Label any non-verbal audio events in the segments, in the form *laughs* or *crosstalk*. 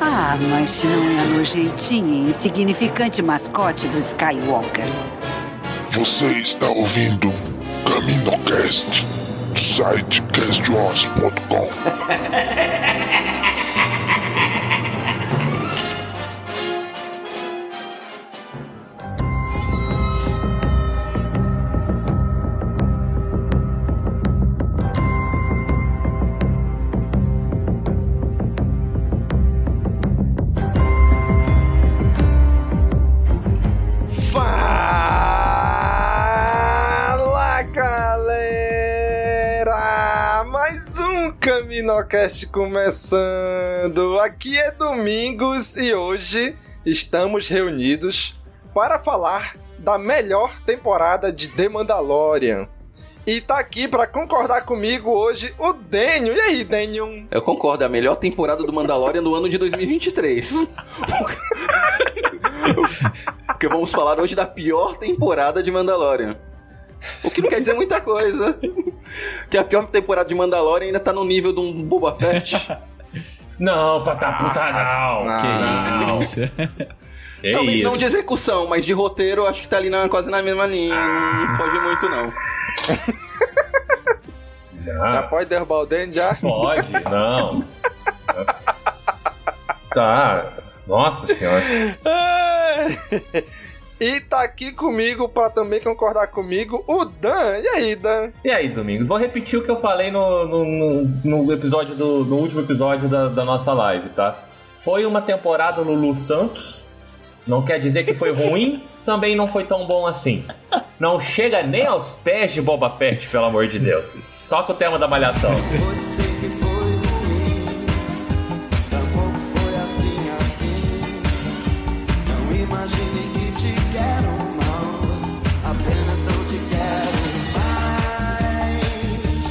Ah, mas se não é a nojentinha e insignificante mascote do Skywalker. Você está ouvindo CaminoCast, do site castwars.com. *laughs* Caminocast começando. Aqui é Domingos e hoje estamos reunidos para falar da melhor temporada de The Mandalorian. E tá aqui para concordar comigo hoje o Daniel. E aí, Daniel? Eu concordo, é a melhor temporada do Mandalorian do ano de 2023. *laughs* Porque vamos falar hoje da pior temporada de Mandalorian. O que não quer dizer muita coisa. Que a pior temporada de Mandalorian ainda tá no nível de um Boba Fett. Não, pata puta não. Não. Que isso? *laughs* Que Talvez isso? não de execução, mas de roteiro acho que tá ali na- quase na mesma linha. Não foge muito, não. Já pode derrubar o Daniel já? Pode, não. Tá. Nossa senhora. E tá aqui comigo para também concordar comigo o Dan. E aí, Dan? E aí, Domingos? Vou repetir o que eu falei no, no, no- episódio do. no último episódio da, da nossa live, tá? Foi uma temporada Lulu Santos. Não quer dizer que foi ruim, *laughs* também não foi tão bom assim. Não chega nem aos pés de Boba Fett, pelo amor de Deus. Toca o tema da malhação.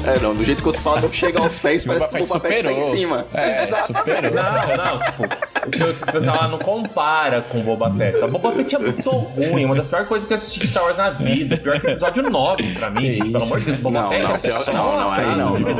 É, não, do jeito que você fala, não chega aos pés, parece que o Boba Fett tá em cima. É, superou. Não, não, tipo, o quis falar não compara com Boba Fett. A Boba Fett é muito ruim, uma das piores coisas que eu assisti de Star Wars na vida. Pior que o episódio 9 pra mim, gente, pelo amor de Deus. Boba Não, Fett não, é pior, só- não, não, aí não, não.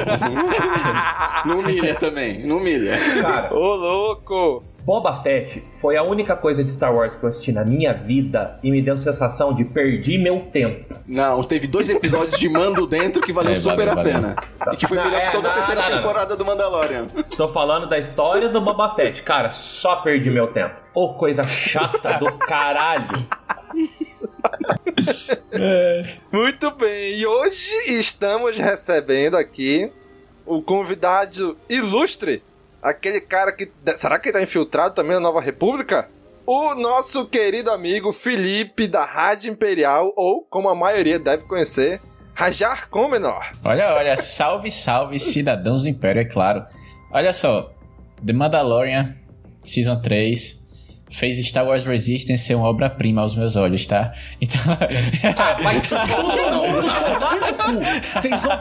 Não humilha também, não humilha. Cara, Ô, louco! Boba Fett foi a única coisa de Star Wars que eu assisti na minha vida e me deu a sensação de perdi meu tempo. Não, teve dois episódios de mando dentro que valeu É, super valeu, a valeu. pena. E que foi Não, melhor é, que toda a não, terceira não, não. temporada do Mandalorian. Tô falando da história do Boba Fett. Cara, só perdi meu tempo. Ô, coisa chata do caralho. Muito bem, e hoje estamos recebendo aqui o convidado ilustre, aquele cara que. Será que ele tá infiltrado também na Nova República? O nosso querido amigo Felipe da Rádio Imperial, ou como a maioria deve conhecer, Rajar Comenor. Olha, olha, salve, salve, cidadãos do Império, é claro. Olha só, The Mandalorian, Season 3, fez Star Wars Resistance ser uma obra-prima aos meus olhos, tá? Então... Vai todo mundo tomar no cu. Vocês vão.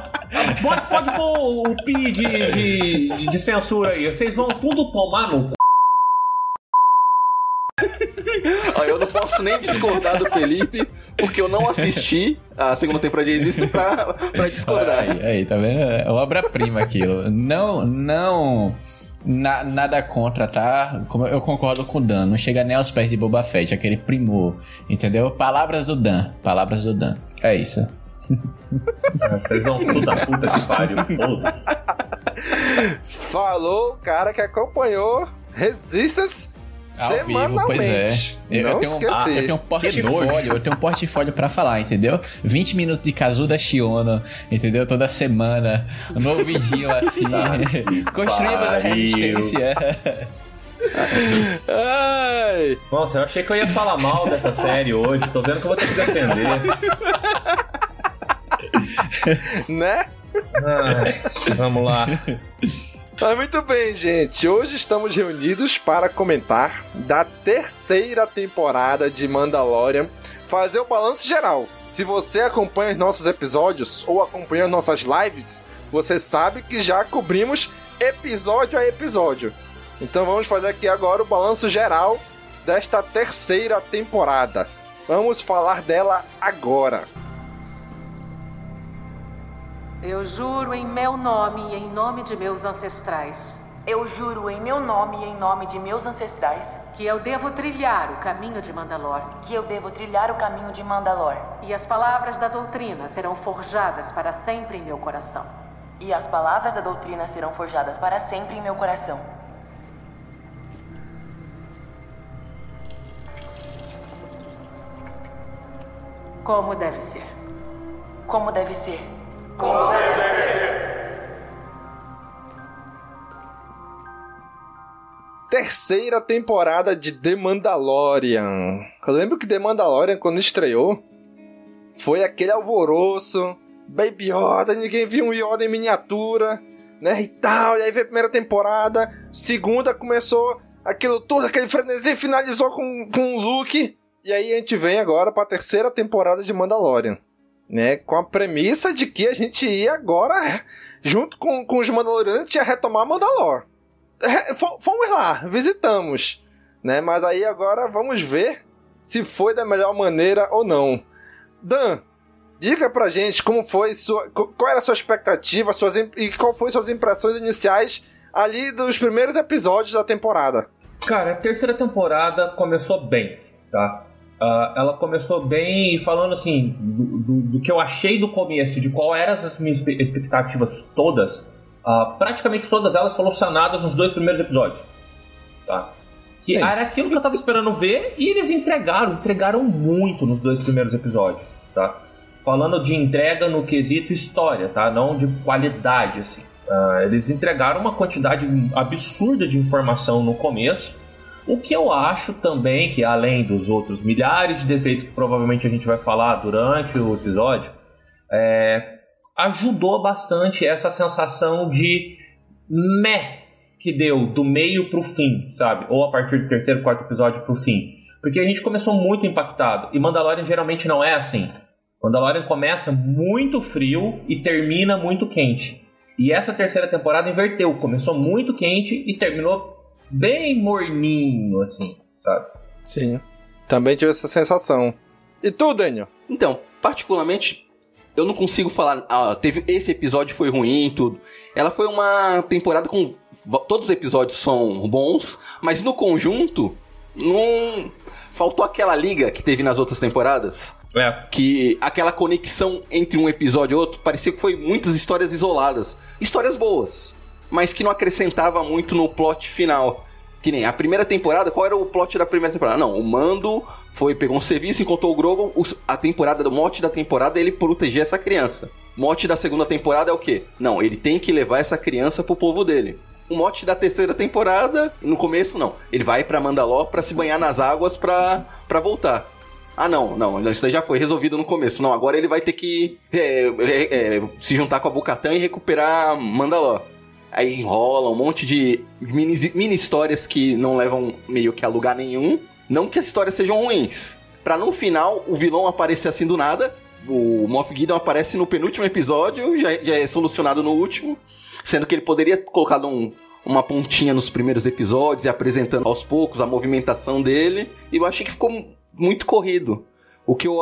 Pode, pode pôr o pi de, de, de censura aí. Vocês vão tudo tomar no. Ó, eu não posso nem discordar do Felipe, porque eu não assisti a segunda temporada de Existo pra, pra discordar. Aí, aí, tá vendo? É obra-prima aquilo. Não, não. Na- nada contra, tá? Como eu concordo com o Dan. Não chega nem aos pés de Boba Fett, aquele primor. Entendeu? Palavras do Dan. Palavras do Dan. É isso. Vocês vão tudo da puta que pariu, foda-se. Falou o cara que acompanhou Resistance Ao vivo, pois é. Eu, eu tenho, um, ah, eu tenho um portfólio, eu tenho um portfólio pra falar, entendeu? 20 minutos de Kazuda Shiono, entendeu? Toda semana, um novo vidinho assim, *laughs* construindo a resistência. Ai. Nossa, eu achei que eu ia falar mal dessa série hoje, tô vendo que eu vou ter que defender. *laughs* né? Ai, vamos lá. *laughs* Mas muito bem, gente. Hoje estamos reunidos para comentar da terceira temporada de Mandalorian, fazer o balanço geral. Se você acompanha os nossos episódios ou acompanha nossas lives, você sabe que já cobrimos episódio a episódio. Então vamos fazer aqui agora o balanço geral desta terceira temporada. Vamos falar dela agora. Eu juro em meu nome e em nome de meus ancestrais. Eu juro em meu nome e em nome de meus ancestrais que eu devo trilhar o caminho de Mandalor. Que eu devo trilhar o caminho de Mandalor. E as palavras da doutrina serão forjadas para sempre em meu coração. E as palavras da doutrina serão forjadas para sempre em meu coração. Como deve ser. Como deve ser. Terceira temporada de The Mandalorian. Eu lembro que The Mandalorian, quando estreou, foi aquele alvoroço. Baby Yoda, ninguém viu um Yoda em miniatura, né? E tal. E aí veio a primeira temporada. Segunda começou aquilo todo, aquele frenesi, finalizou com, com o Luke. E aí a gente vem agora pra terceira temporada de Mandalorian né? Com a premissa de que a gente ia agora, junto com, com os Mandalorianos, ia retomar Mandalor. Fomos lá, visitamos, né? Mas aí agora vamos ver se foi da melhor maneira ou não. Dan, diga pra gente como foi sua, qual era a sua expectativa, suas e qual foi suas impressões iniciais ali dos primeiros episódios da temporada. Cara, a terceira temporada começou bem, tá? Uh, ela começou bem falando assim do, do, do, que eu achei do começo, de qual eram as minhas expectativas todas. Uh, praticamente todas elas foram sanadas nos dois primeiros episódios. Tá? Que Sim. era aquilo que eu tava esperando ver e eles entregaram, entregaram muito nos dois primeiros episódios, tá? Falando de entrega no quesito história, tá? Não de qualidade, assim. Uh, eles entregaram uma quantidade absurda de informação no começo o que eu acho também que, além dos outros milhares de defeitos que provavelmente a gente vai falar durante o episódio, é, ajudou bastante essa sensação de meh que deu do meio pro fim, sabe? Ou a partir do terceiro, quarto episódio pro fim. Porque a gente começou muito impactado. E Mandalorian geralmente não é assim. Mandalorian começa muito frio e termina muito quente. E essa terceira temporada inverteu. Começou muito quente e terminou bem morninho, assim, sabe? Sim. Também tive essa sensação. E tu, Daniel? Então, particularmente, eu não consigo falar. Ah, teve esse episódio foi ruim e tudo. Ela foi uma temporada com. Todos os episódios são bons, mas no conjunto, não. Faltou aquela liga que teve nas outras temporadas. É. Que aquela conexão entre um episódio e outro parecia que foi muitas histórias isoladas. Histórias boas mas que não acrescentava muito no plot final. Que nem a primeira temporada, qual era o plot da primeira temporada? Não, o Mando foi, pegou um serviço, encontrou o Grogu, a temporada, do mote da temporada é ele proteger essa criança. Mote da segunda temporada é o quê? Não, ele tem que levar essa criança pro povo dele. O mote da terceira temporada, no começo não. Ele vai para Mandalor para se banhar nas águas pra, pra voltar. Ah, não, não, isso já foi resolvido no começo. Não, agora ele vai ter que é, é, é, se juntar com a Bocatã e recuperar Mandalor aí enrola um monte de mini, mini histórias que não levam meio que a lugar nenhum. Não que as histórias sejam ruins. Pra no final o vilão aparecer assim do nada. O Moff Gideon aparece no penúltimo episódio, já, já é solucionado no último. Sendo que ele poderia colocar um, uma pontinha nos primeiros episódios e apresentando aos poucos a movimentação dele. E eu achei que ficou muito corrido. O que eu,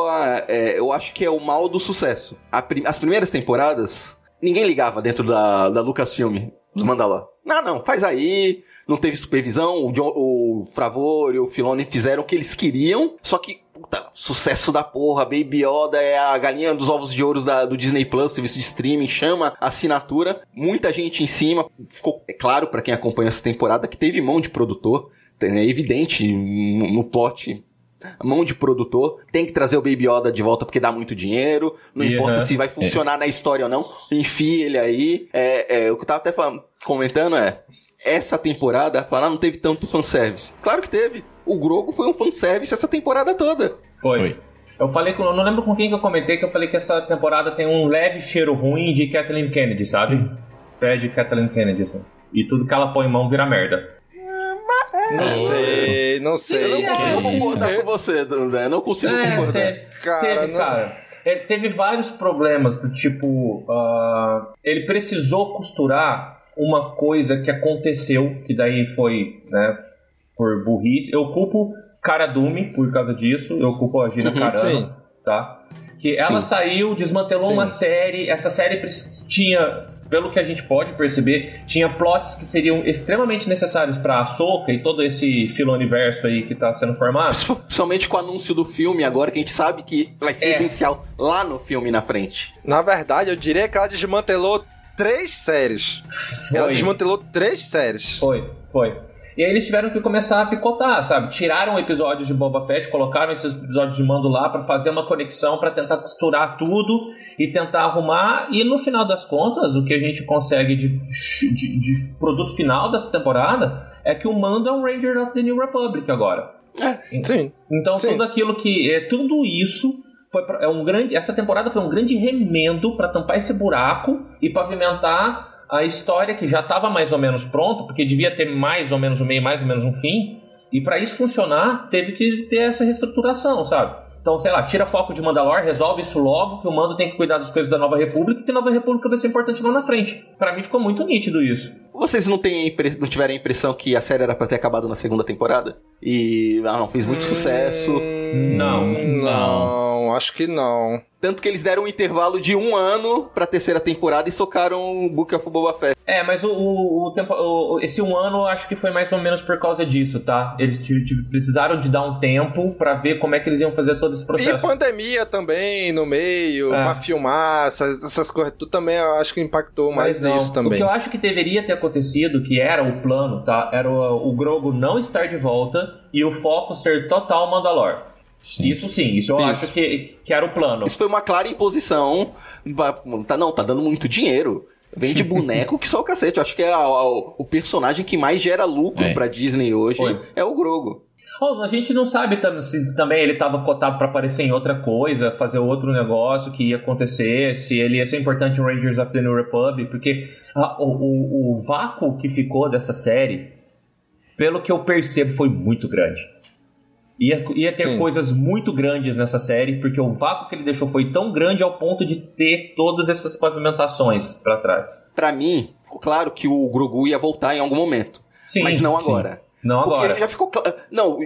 é, eu acho que é o mal do sucesso. as primeiras temporadas, ninguém ligava dentro da, da Lucasfilm dos Mandalor. Não, não, faz aí. Não teve supervisão. O, John, o Fravor e o Filoni fizeram o que eles queriam. Só que, puta, sucesso da porra. Baby Yoda é a galinha dos ovos de ouro da, do Disney Plus, serviço de streaming. Chama assinatura. Muita gente em cima. Ficou é claro para quem acompanha essa temporada que teve mão de produtor. É evidente no plot. Mão de produtor tem que trazer o Baby Yoda de volta porque dá muito dinheiro. Não E, importa aham. se vai funcionar na história ou não. Enfia ele aí. É, é, o que eu tava até falando- comentando é. Essa temporada, falar, ah, não teve tanto fanservice. Claro que teve. O Grogo foi um fanservice essa temporada toda. Foi. Eu falei com. Eu não lembro com quem que eu comentei que eu falei que essa temporada tem um leve cheiro ruim de Kathleen Kennedy, sabe? Fede Kathleen Kennedy, assim. E tudo que ela põe em mão vira merda. Não sei, não sei. Eu não consigo concordar com você, Dandé. Eu não consigo É, concordar. te- Cara, teve, não- cara. É, teve vários problemas do tipo. ah, ele precisou costurar uma coisa que aconteceu, que daí foi, né, por burrice. Eu culpo Cara Dume por causa disso, eu culpo a Gina Uhum, Carano, sim. tá? Que ela Sim. saiu, desmantelou Sim. uma série, essa série tinha, pelo que a gente pode perceber, tinha plots que seriam extremamente necessários pra Ahsoka e todo esse filo-universo aí que tá sendo formado. Somente com o anúncio do filme agora, que a gente sabe que vai ser É. essencial lá no filme na frente. Na verdade, eu diria que ela desmantelou três séries. Ela Foi. desmantelou três séries. Foi, foi. E aí eles tiveram que começar a picotar, sabe? Tiraram episódios de Boba Fett, colocaram esses episódios de Mando lá pra fazer uma conexão, pra tentar costurar tudo e tentar arrumar. E no final das contas, o que a gente consegue de, de- de produto final dessa temporada é que o Mando é um Ranger of the New Republic agora. Sim. Então Sim. tudo aquilo que é tudo isso foi pra- é um grande essa temporada foi um grande remendo pra tampar esse buraco e pavimentar a história que já estava mais ou menos pronta, porque devia ter mais ou menos um meio, mais ou menos um fim. E pra isso funcionar, teve que ter essa reestruturação, sabe? Então, sei lá, tira foco de Mandalor, resolve isso logo, que o Mando tem que cuidar das coisas da Nova República, que a Nova República vai ser importante lá na frente. Pra mim ficou muito nítido isso. Vocês não, têm não tiveram a impressão que a série era pra ter acabado na segunda temporada? E ah, não fez muito sucesso. Não. Não, acho que não. Tanto que eles deram um intervalo de um ano pra terceira temporada e socaram o Book of Boba Fett. É, mas o, o, o tempo, o- esse um ano eu acho que foi mais ou menos por causa disso, tá? Eles precisaram de dar um tempo pra ver como é que eles iam fazer todo esse E processo. pandemia também no meio, É. pra filmar, essas, essas coisas. Tu também acho que impactou mais Mas não. isso também. O que eu acho que deveria ter acontecido, que era o plano, tá? Era o, o Grogo não estar de volta e o foco ser total Mandalor. Isso sim, isso eu Isso. acho que, que era o plano. Isso foi uma clara imposição. Tá, não, tá dando muito dinheiro. Vende boneco que só o cacete. Eu acho que é a- a- o personagem que mais gera lucro É. pra Disney hoje Foi. é o Grogo. Oh, a gente não sabe se também ele estava cotado para aparecer em outra coisa, fazer outro negócio que ia acontecer, se ele ia ser importante em Rangers of the New Republic, porque ah, o, o- o vácuo que ficou dessa série, pelo que eu percebo, foi muito grande. Ia, ia ter Sim. coisas muito grandes nessa série, porque o vácuo que ele deixou foi tão grande ao ponto de ter todas essas pavimentações para trás. Pra mim, ficou claro que o Grogu ia voltar em algum momento. Sim, mas não sim. Agora. Não Porque agora. já ficou cla- Não,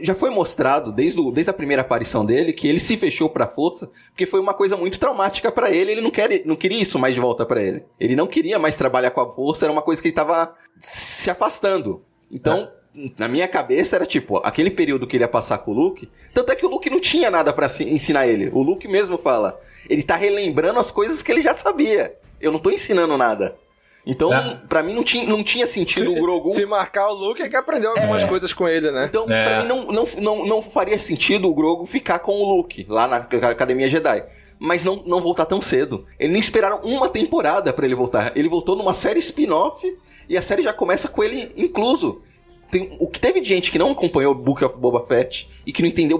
já- foi mostrado desde, o- desde a primeira aparição dele que ele se fechou pra força, porque foi uma coisa muito traumática pra ele, ele não, quer, não queria isso mais de volta pra ele. Ele não queria mais trabalhar com a força, era uma coisa que ele tava se afastando. Então, na minha cabeça era tipo, aquele período que ele ia passar com o Luke, tanto é que o Luke não tinha nada pra se- ensinar ele. O Luke mesmo fala, ele tá relembrando as coisas que ele já sabia. Eu não tô ensinando nada. Então, pra mim não tinha, não tinha sentido o Grogu Se marcar o Luke é que aprendeu algumas coisas com ele, né? então, pra mim, não, não, não, não faria sentido o Grogu ficar com o Luke lá na Ac- Academia Jedi. Mas não, não voltar tão cedo. Eles nem esperaram uma temporada pra ele voltar. Ele voltou numa série spin-off e a série já começa com ele incluso. Tem, o que teve de gente que não acompanhou o Book of Boba Fett e que não entendeu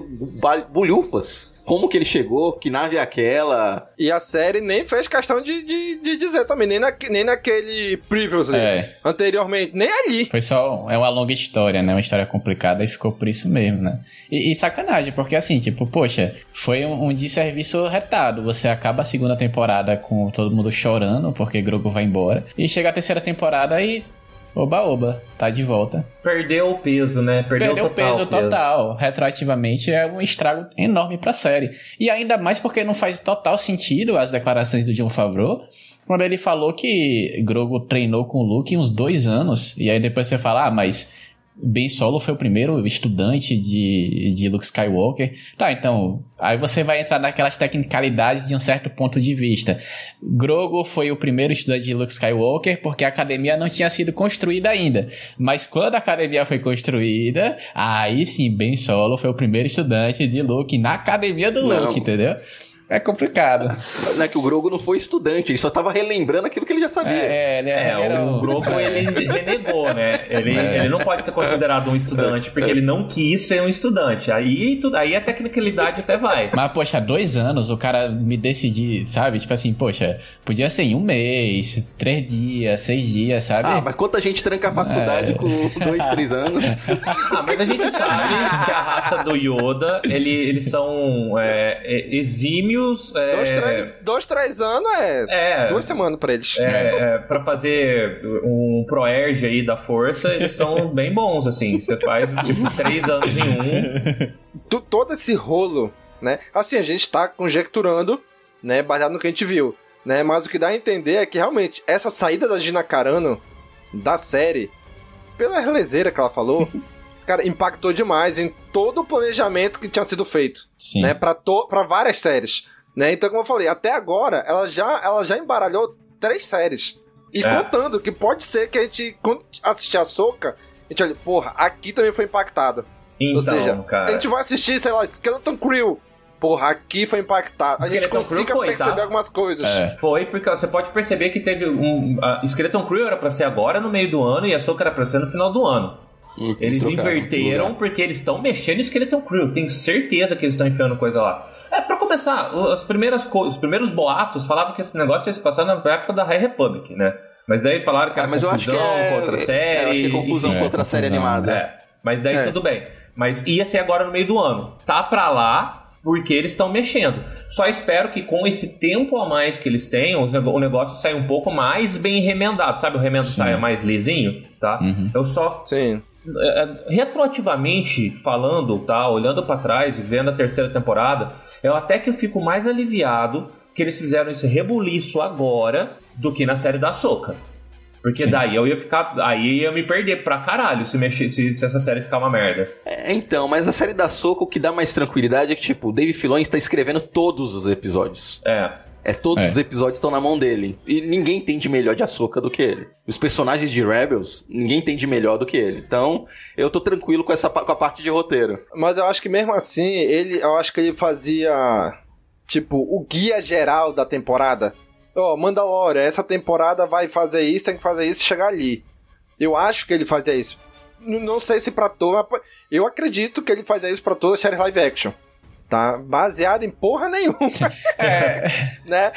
bolhufas. Como que ele chegou, que nave é aquela. E a série nem fez questão de, de, de dizer também, nem, na, nem naquele previously, É. anteriormente, nem ali. Foi só. É uma longa história, né? Uma história complicada e ficou por isso mesmo, né? E, e sacanagem, porque assim, tipo, poxa, foi um, um desserviço retado. Você acaba a segunda temporada com todo mundo chorando porque Grogu vai embora. E chega a terceira temporada e. Oba-oba, tá de volta. Perdeu o peso, né? Perdeu, Perdeu o total peso total. Retroativamente é um estrago enorme pra série. E ainda mais porque não faz total sentido as declarações do John Favreau. Quando ele falou que Grogu treinou com o Luke uns dois anos. E aí depois você fala, ah, mas Ben Solo foi o primeiro estudante de, de Luke Skywalker. Tá, então, aí você vai entrar naquelas tecnicalidades de um certo ponto de vista. Grogu foi o primeiro estudante de Luke Skywalker porque a academia não tinha sido construída ainda. Mas quando a academia foi construída, aí sim, Ben Solo foi o primeiro estudante de Luke na academia do Não. Luke, entendeu? É complicado. Não é que o Grogo não foi estudante, ele só tava relembrando aquilo que ele já sabia. É, ele É, era o Grogu ele renegou, né? Ele, É. ele não pode ser considerado um estudante porque ele não quis ser um estudante. Aí, tu- aí a tecnicalidade até vai. Mas, poxa, dois anos o cara me decidir, sabe? Tipo assim, poxa, podia ser em um mês, três dias, seis dias, sabe? Ah, mas quanta gente tranca a faculdade É. com dois, três anos? Ah, mas a gente sabe que a raça do Yoda, ele, eles são é, é, exímios. É, Dois, três, dois, três anos é, É. duas semanas pra eles. É, é, pra fazer um proerge aí da força, eles são *laughs* bem bons, assim. Você faz tipo, três anos em um. Tu- todo esse rolo, né? Assim, a gente tá conjecturando, né? Baseado no que a gente viu, né? Mas o que dá a entender é que realmente essa saída da Gina Carano da série, pela relezeira que ela falou, *laughs* cara, impactou demais em todo o planejamento que tinha sido feito, Sim. né? Pra, to pra várias séries, né? Então, como eu falei, até agora ela já, ela já embaralhou três séries. E É. contando que pode ser que a gente, quando assistir a Soca, a gente olha, porra, aqui também foi impactado. Então, Ou seja, cara. a gente vai assistir, sei lá, Skeleton Crew. Porra, aqui foi impactado. A gente Skeleton Crew consiga foi, perceber tá? algumas coisas. É. Foi porque você pode perceber que teve um. A Skeleton Crew era pra ser agora no meio do ano e a Soca era pra ser no final do ano. Eles trocaram, inverteram porque eles estão mexendo em Skeleton Crew. Tenho certeza que eles estão enfiando coisa lá. É, pra começar, as primeiras co- os primeiros boatos falavam que esse negócio ia se passar na época da High Republic, né? Mas daí falaram que Ah, era mas eu acho confusão que é- contra a é, série. eu acho que é confusão enfim. contra a série confusão. animada. É, mas daí É. tudo bem. Mas ia ser agora no meio do ano. Tá pra lá porque eles estão mexendo. Só espero que com esse tempo a mais que eles tenham, o negócio saia um pouco mais bem remendado. Sabe, o remendo saia mais lisinho, tá? Eu só Sim. É, retroativamente falando, tá, olhando pra trás e vendo a terceira temporada, eu até que eu fico mais aliviado que eles fizeram esse rebuliço agora do que na série da Soca. Porque Sim. daí eu ia ficar. Aí ia me perder pra caralho se, mexer, se, se essa série ficar uma merda. É, então, mas a série da Soca, o que dá mais tranquilidade é que, tipo, o Dave Filoni está escrevendo todos os episódios. É. É, todos É. os episódios estão na mão dele. E ninguém entende melhor de Ahsoka do que ele. Os personagens de Rebels, ninguém entende melhor do que ele. Então, eu tô tranquilo com, essa, com a parte de roteiro. Mas eu acho que mesmo assim, ele, eu acho que ele fazia, tipo, o guia geral da temporada. Ó, Mandalorian, essa temporada vai fazer isso, tem que fazer isso e chegar ali. Eu acho que ele fazia isso. N- Não sei se pra toda, eu acredito que ele fazia isso pra toda a série live action. Tá? Baseado em porra nenhuma. *laughs* *laughs* né?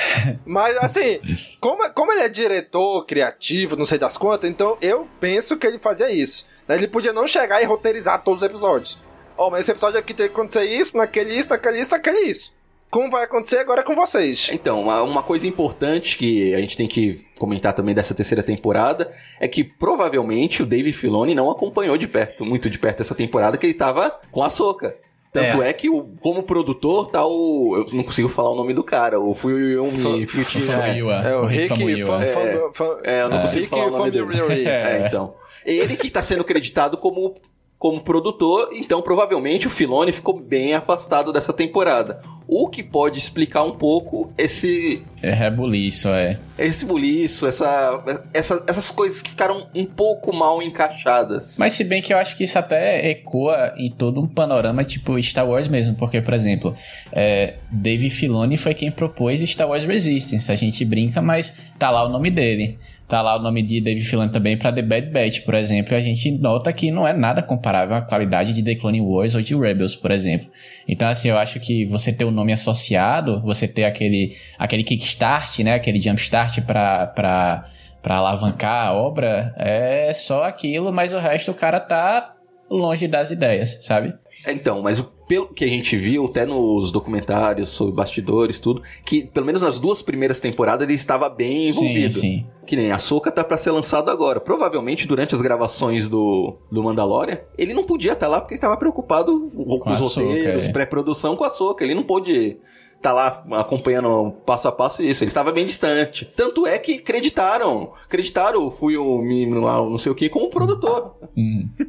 Mas assim, como, como ele é diretor criativo, não sei das quantas, então eu penso que ele fazia isso. né? Ele podia não chegar e roteirizar todos os episódios. Ó, mas esse episódio aqui tem que acontecer isso, naquele isso, naquele isso, naquele isso. Como vai acontecer agora é com vocês? Então, uma, uma coisa importante que a gente tem que comentar também dessa terceira temporada é que provavelmente o Dave Filoni não acompanhou de perto, muito de perto essa temporada, que ele tava com a Soca. Tanto é, que, o, como produtor, tá o. Eu não consigo falar o nome do cara, o Fuyumi Futi. Famuyiwa. É o Rick É, É, eu não É. consigo falar o nome dele. Famuyiwa. *laughs* É, então. Ele que tá sendo creditado como, como produtor, então provavelmente o Filoni ficou bem afastado dessa temporada. O que pode explicar um pouco esse É rebuliço, é. esse buliço, essa, essa, essas coisas que ficaram um pouco mal encaixadas. Mas se bem que eu acho que isso até ecoa em todo um panorama tipo Star Wars mesmo, porque, por exemplo, é, Dave Filoni foi quem propôs Star Wars Resistance. A gente brinca, mas tá lá o nome dele. Tá lá o nome de Dave Filoni também pra The Bad Batch, por exemplo. E a gente nota que não é nada comparável à qualidade de The Clone Wars ou de Rebels, por exemplo. Então, assim, eu acho que você ter o nome associado, você ter aquele, aquele kickstart, né? Aquele jumpstart pra, pra, pra alavancar a obra, é só aquilo, mas o resto o cara tá longe das ideias, sabe? Então, mas pelo que a gente viu, até nos documentários sobre bastidores, tudo, que pelo menos nas duas primeiras temporadas ele estava bem envolvido. Sim, sim. Que nem a Soca tá pra ser lançado agora. Provavelmente durante as gravações do, do Mandalorian, ele não podia estar lá porque ele estava preocupado com, Com os roteiros, é. pré-produção com a Soca. Ele não pôde tá lá acompanhando passo a passo isso. Ele estava bem distante. Tanto é que acreditaram. Acreditaram Fui o menino lá, não sei o que, como produtor.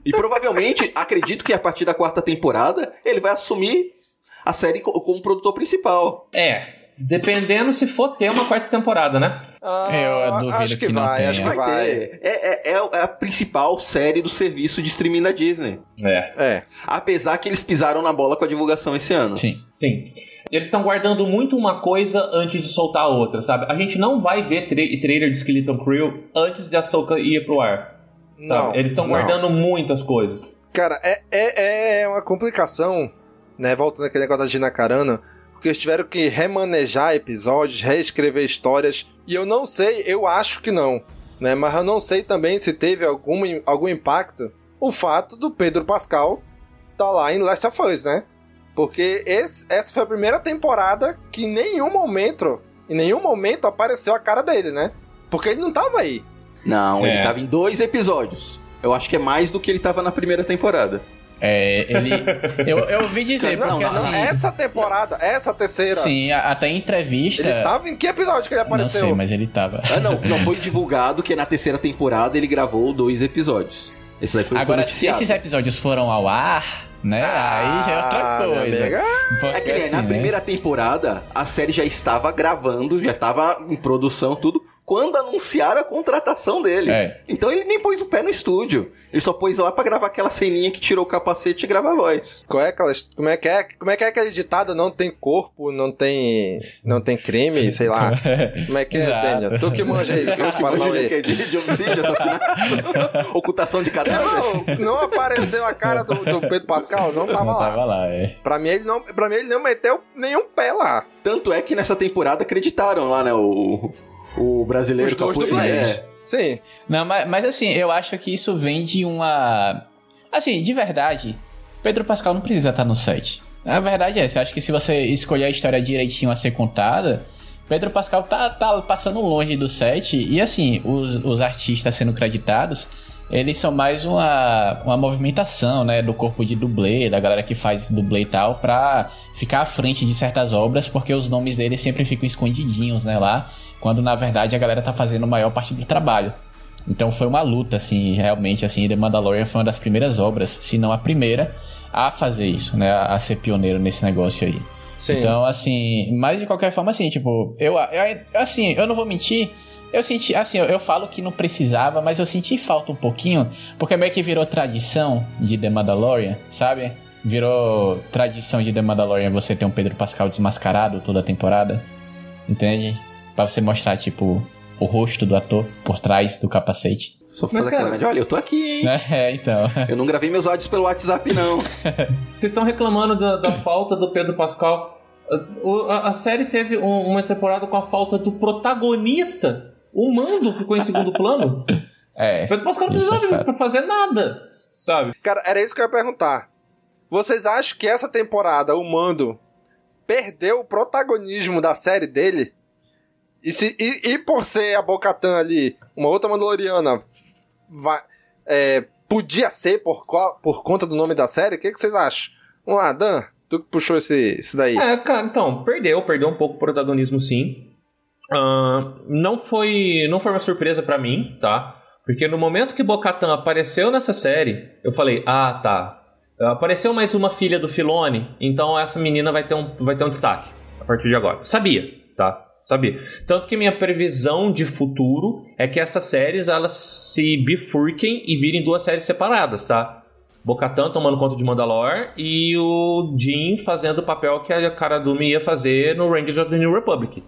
E provavelmente, acredito que a partir da quarta temporada, ele vai assumir a série co- como produtor principal. É, dependendo se for ter uma quarta temporada, né? eu duvido acho que que, não vai, acho que Vai ter. É, é- é a principal série do serviço de streaming da Disney. É. É. Apesar que eles pisaram na bola com a divulgação esse ano. Sim. Sim. Eles estão guardando muito uma coisa antes de soltar a outra, sabe? A gente não vai ver tra trailer de Skeleton Crew antes de a Ahsoka ir pro ar. Sabe? Não, Eles estão guardando muitas coisas. Cara, é, é, é uma complicação, né? Voltando aquele negócio da Gina Carano, porque eles tiveram que remanejar episódios, reescrever histórias, e eu não sei, eu acho que não, né? Mas eu não sei também se teve algum, algum impacto o fato do Pedro Pascal tá lá em Last of Us, né? Porque esse- essa foi a primeira temporada que em nenhum momento, em nenhum momento apareceu a cara dele, né? Porque ele não tava aí. Não, ele É. tava em dois episódios. Eu acho que é mais do que ele tava na primeira temporada. É, ele. Eu, eu ouvi dizer, não, porque não, assim. essa temporada, essa terceira. Sim, a- até em entrevista. Ele tava em que episódio que ele Não apareceu? sei, mas ele tava. Ah, não, não foi divulgado que na terceira temporada ele gravou dois episódios. Esse aí foi, foi Agora, se noticiado. esses episódios foram ao ar, né? aí já é Ah, outra minha coisa. Porque, É que nem assim, na né? primeira temporada, a série já estava gravando, já estava em produção, tudo, quando anunciaram a contratação dele. É. Então ele nem pôs o pé no estúdio. Ele só pôs lá pra gravar aquela ceninha que tirou o capacete e gravar a voz. Qual é aquela, como é que é? Como é que é aquele ditado? Não tem corpo, não tem, não tem crime, sei lá. *laughs* Como é que é. Daniel? Tu que manja aí, Vocês seus que Paranauê. quê? de, de homicídio, assassinato, *laughs* ocultação de cadáver. Não, não apareceu a cara do, do Pedro Pascal, não tava Não lá. tava lá, é. Pra mim ele não, para mim ele não meteu nenhum pé lá. Tanto é que nessa temporada acreditaram lá, né, o, o brasileiro dois Capuzinho. dublagens. É. Sim. Não, mas, mas assim, eu acho que isso vem de uma. Assim, de verdade, Pedro Pascal não precisa estar no set. A verdade é essa. Eu acho que se você escolher a história direitinho a ser contada, Pedro Pascal tá, tá passando longe do set. E assim, os, os artistas sendo creditados, eles são mais uma, uma movimentação, né? Do corpo de dublê, da galera que faz dublê e tal, pra ficar à frente de certas obras, porque os nomes deles sempre ficam escondidinhos, né? Lá, quando na verdade a galera tá fazendo a maior parte do trabalho. Então foi uma luta, assim, realmente, assim, The Mandalorian foi uma das primeiras obras, se não a primeira, a fazer isso, né? A ser pioneiro nesse negócio aí. Sim. Então, assim, mas de qualquer forma, assim, tipo, eu, eu assim, eu não vou mentir, eu senti, assim, eu, eu falo que não precisava, mas eu senti falta um pouquinho, porque meio que virou tradição de The Mandalorian, sabe? Virou tradição de The Mandalorian você ter um Pedro Pascal desmascarado toda a temporada, entende? Pra você mostrar, tipo, o rosto do ator por trás do capacete. Só fazer cara- aquela média. Olha, eu tô aqui, hein? *laughs* É, então. Eu não gravei meus áudios pelo WhatsApp, não. *laughs* Vocês estão reclamando da, da falta do Pedro Pascal. A, a- a série teve um- uma temporada com a falta do protagonista. O Mando ficou em segundo plano. *laughs* É. Pedro Pascal não é precisava pra fazer nada, sabe? Cara, era isso que eu ia perguntar. Vocês acham que essa temporada o Mando perdeu o protagonismo da série dele? E, se, e, e por ser a Bocatan ali, uma outra Mandaloriana, vai, é, podia ser por, por conta do nome da série? O que, que vocês acham? Vamos lá, Dan, tu que puxou esse, esse daí. É, cara, então, perdeu, perdeu um pouco o protagonismo sim. Ahn, não foi não foi uma surpresa pra mim, tá? Porque no momento que Bocatan apareceu nessa série, eu falei, ah, tá. Apareceu mais uma filha do Filone, então essa menina vai ter um, vai ter um destaque a partir de agora. Sabia, tá? Sabia. Tanto que minha previsão de futuro é que essas séries elas se bifurquem e virem duas séries separadas, tá? Bocatan tomando conta de Mandalore e o Jin fazendo o papel que a Cara Dune ia fazer no Rangers of the New Republic.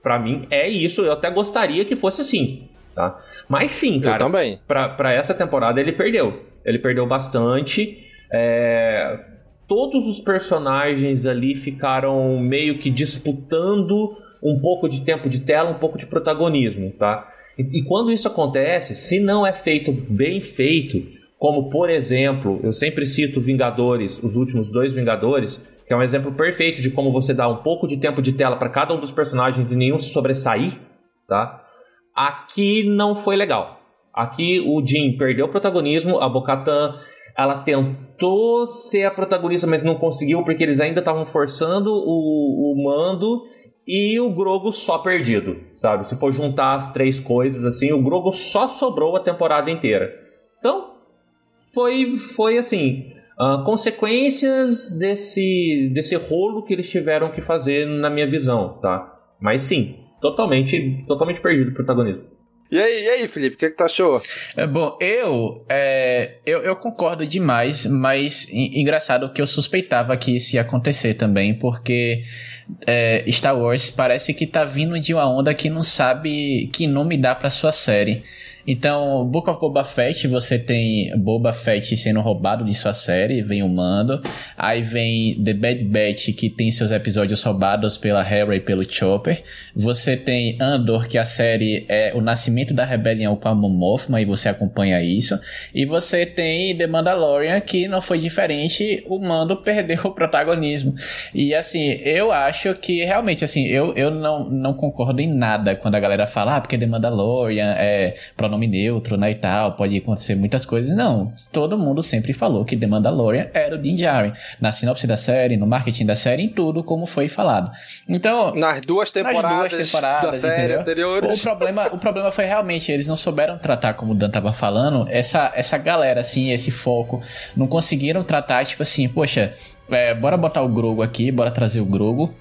Pra mim é isso, eu até gostaria que fosse assim, tá? Mas sim, cara. também. Pra, pra essa temporada ele perdeu. Ele perdeu bastante. É, Todos os personagens ali ficaram meio que disputando um pouco de tempo de tela, um pouco de protagonismo, tá? E, e quando isso acontece, se não é feito bem feito, como por exemplo, eu sempre cito Vingadores, os últimos dois Vingadores, que é um exemplo perfeito de como você dá um pouco de tempo de tela para cada um dos personagens e nenhum se sobressair, tá? Aqui não foi legal. Aqui o Jim perdeu o protagonismo, a Bocatan ela tentou ser a protagonista, mas não conseguiu porque eles ainda estavam forçando o, o mando e o Grogo só perdido, sabe? Se for juntar as três coisas assim, o Grogo só sobrou a temporada inteira. Então, foi foi assim, uh, consequências desse desse rolo que eles tiveram que fazer na minha visão, tá? Mas sim, totalmente totalmente perdido o protagonismo. E aí, e aí, Felipe, o que, é que tu achou? É, bom, eu, é, eu eu concordo demais, mas engraçado que eu suspeitava que isso ia acontecer também, porque é, Star Wars parece que tá vindo de uma onda que não sabe que nome dá pra sua série. Então, Book of Boba Fett, você tem Boba Fett sendo roubado de sua série, vem o Mando. Aí vem The Bad Batch, que tem seus episódios roubados pela Harry e pelo Chopper. Você tem Andor, que a série é o nascimento da rebelião com a Mon Mothma, e você acompanha isso. E você tem The Mandalorian, que não foi diferente, o Mando perdeu o protagonismo. E assim, eu acho que realmente, assim, eu, eu não, não concordo em nada quando a galera fala, ah, porque The Mandalorian é pronome nome neutro, né, e tal, pode acontecer muitas coisas. Não, todo mundo sempre falou que The Mandalorian era o Din Djarin, na sinopse da série, no marketing da série, em tudo como foi falado. Então, nas duas temporadas, nas duas temporadas da série anteriores. O problema, o problema foi realmente eles não souberam tratar como o Dan tava falando, essa essa galera assim, esse foco, não conseguiram tratar tipo assim, poxa, é, bora botar o Grogo aqui, bora trazer o Grogo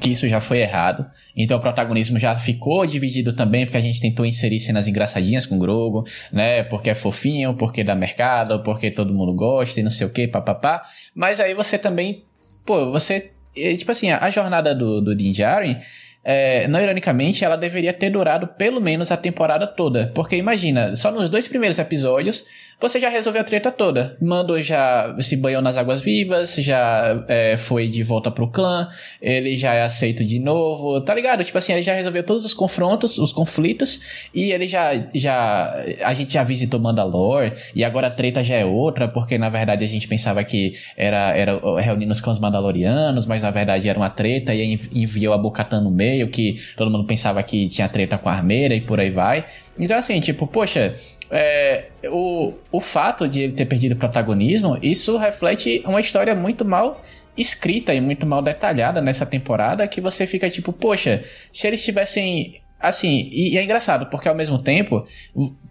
que isso já foi errado. Então o protagonismo já ficou dividido também, porque a gente tentou inserir cenas engraçadinhas com o Grogo, né? Porque é fofinho, porque dá mercado, porque todo mundo gosta e não sei o que, papapá. Mas aí você também, pô, você. Tipo assim, a jornada do, do Din Djarin, é, não ironicamente, ela deveria ter durado pelo menos a temporada toda. Porque imagina, só nos dois primeiros episódios você já resolveu a treta toda. Mando já se banhou nas águas vivas, já é, foi de volta pro clã, ele já é aceito de novo, tá ligado? Tipo assim, ele já resolveu todos os confrontos, os conflitos, e ele já. já a gente já visitou Mandalore, e agora a treta já é outra, porque na verdade a gente pensava que era, era reunindo os clãs mandalorianos, mas na verdade era uma treta, e enviou a Bocatan no meio, que todo mundo pensava que tinha treta com a armeira e por aí vai. Então assim, tipo, poxa é, o, o fato de ele ter perdido o protagonismo, isso reflete uma história muito mal escrita e muito mal detalhada nessa temporada, que você fica tipo, poxa, se eles tivessem. Assim, e, e é engraçado, porque ao mesmo tempo,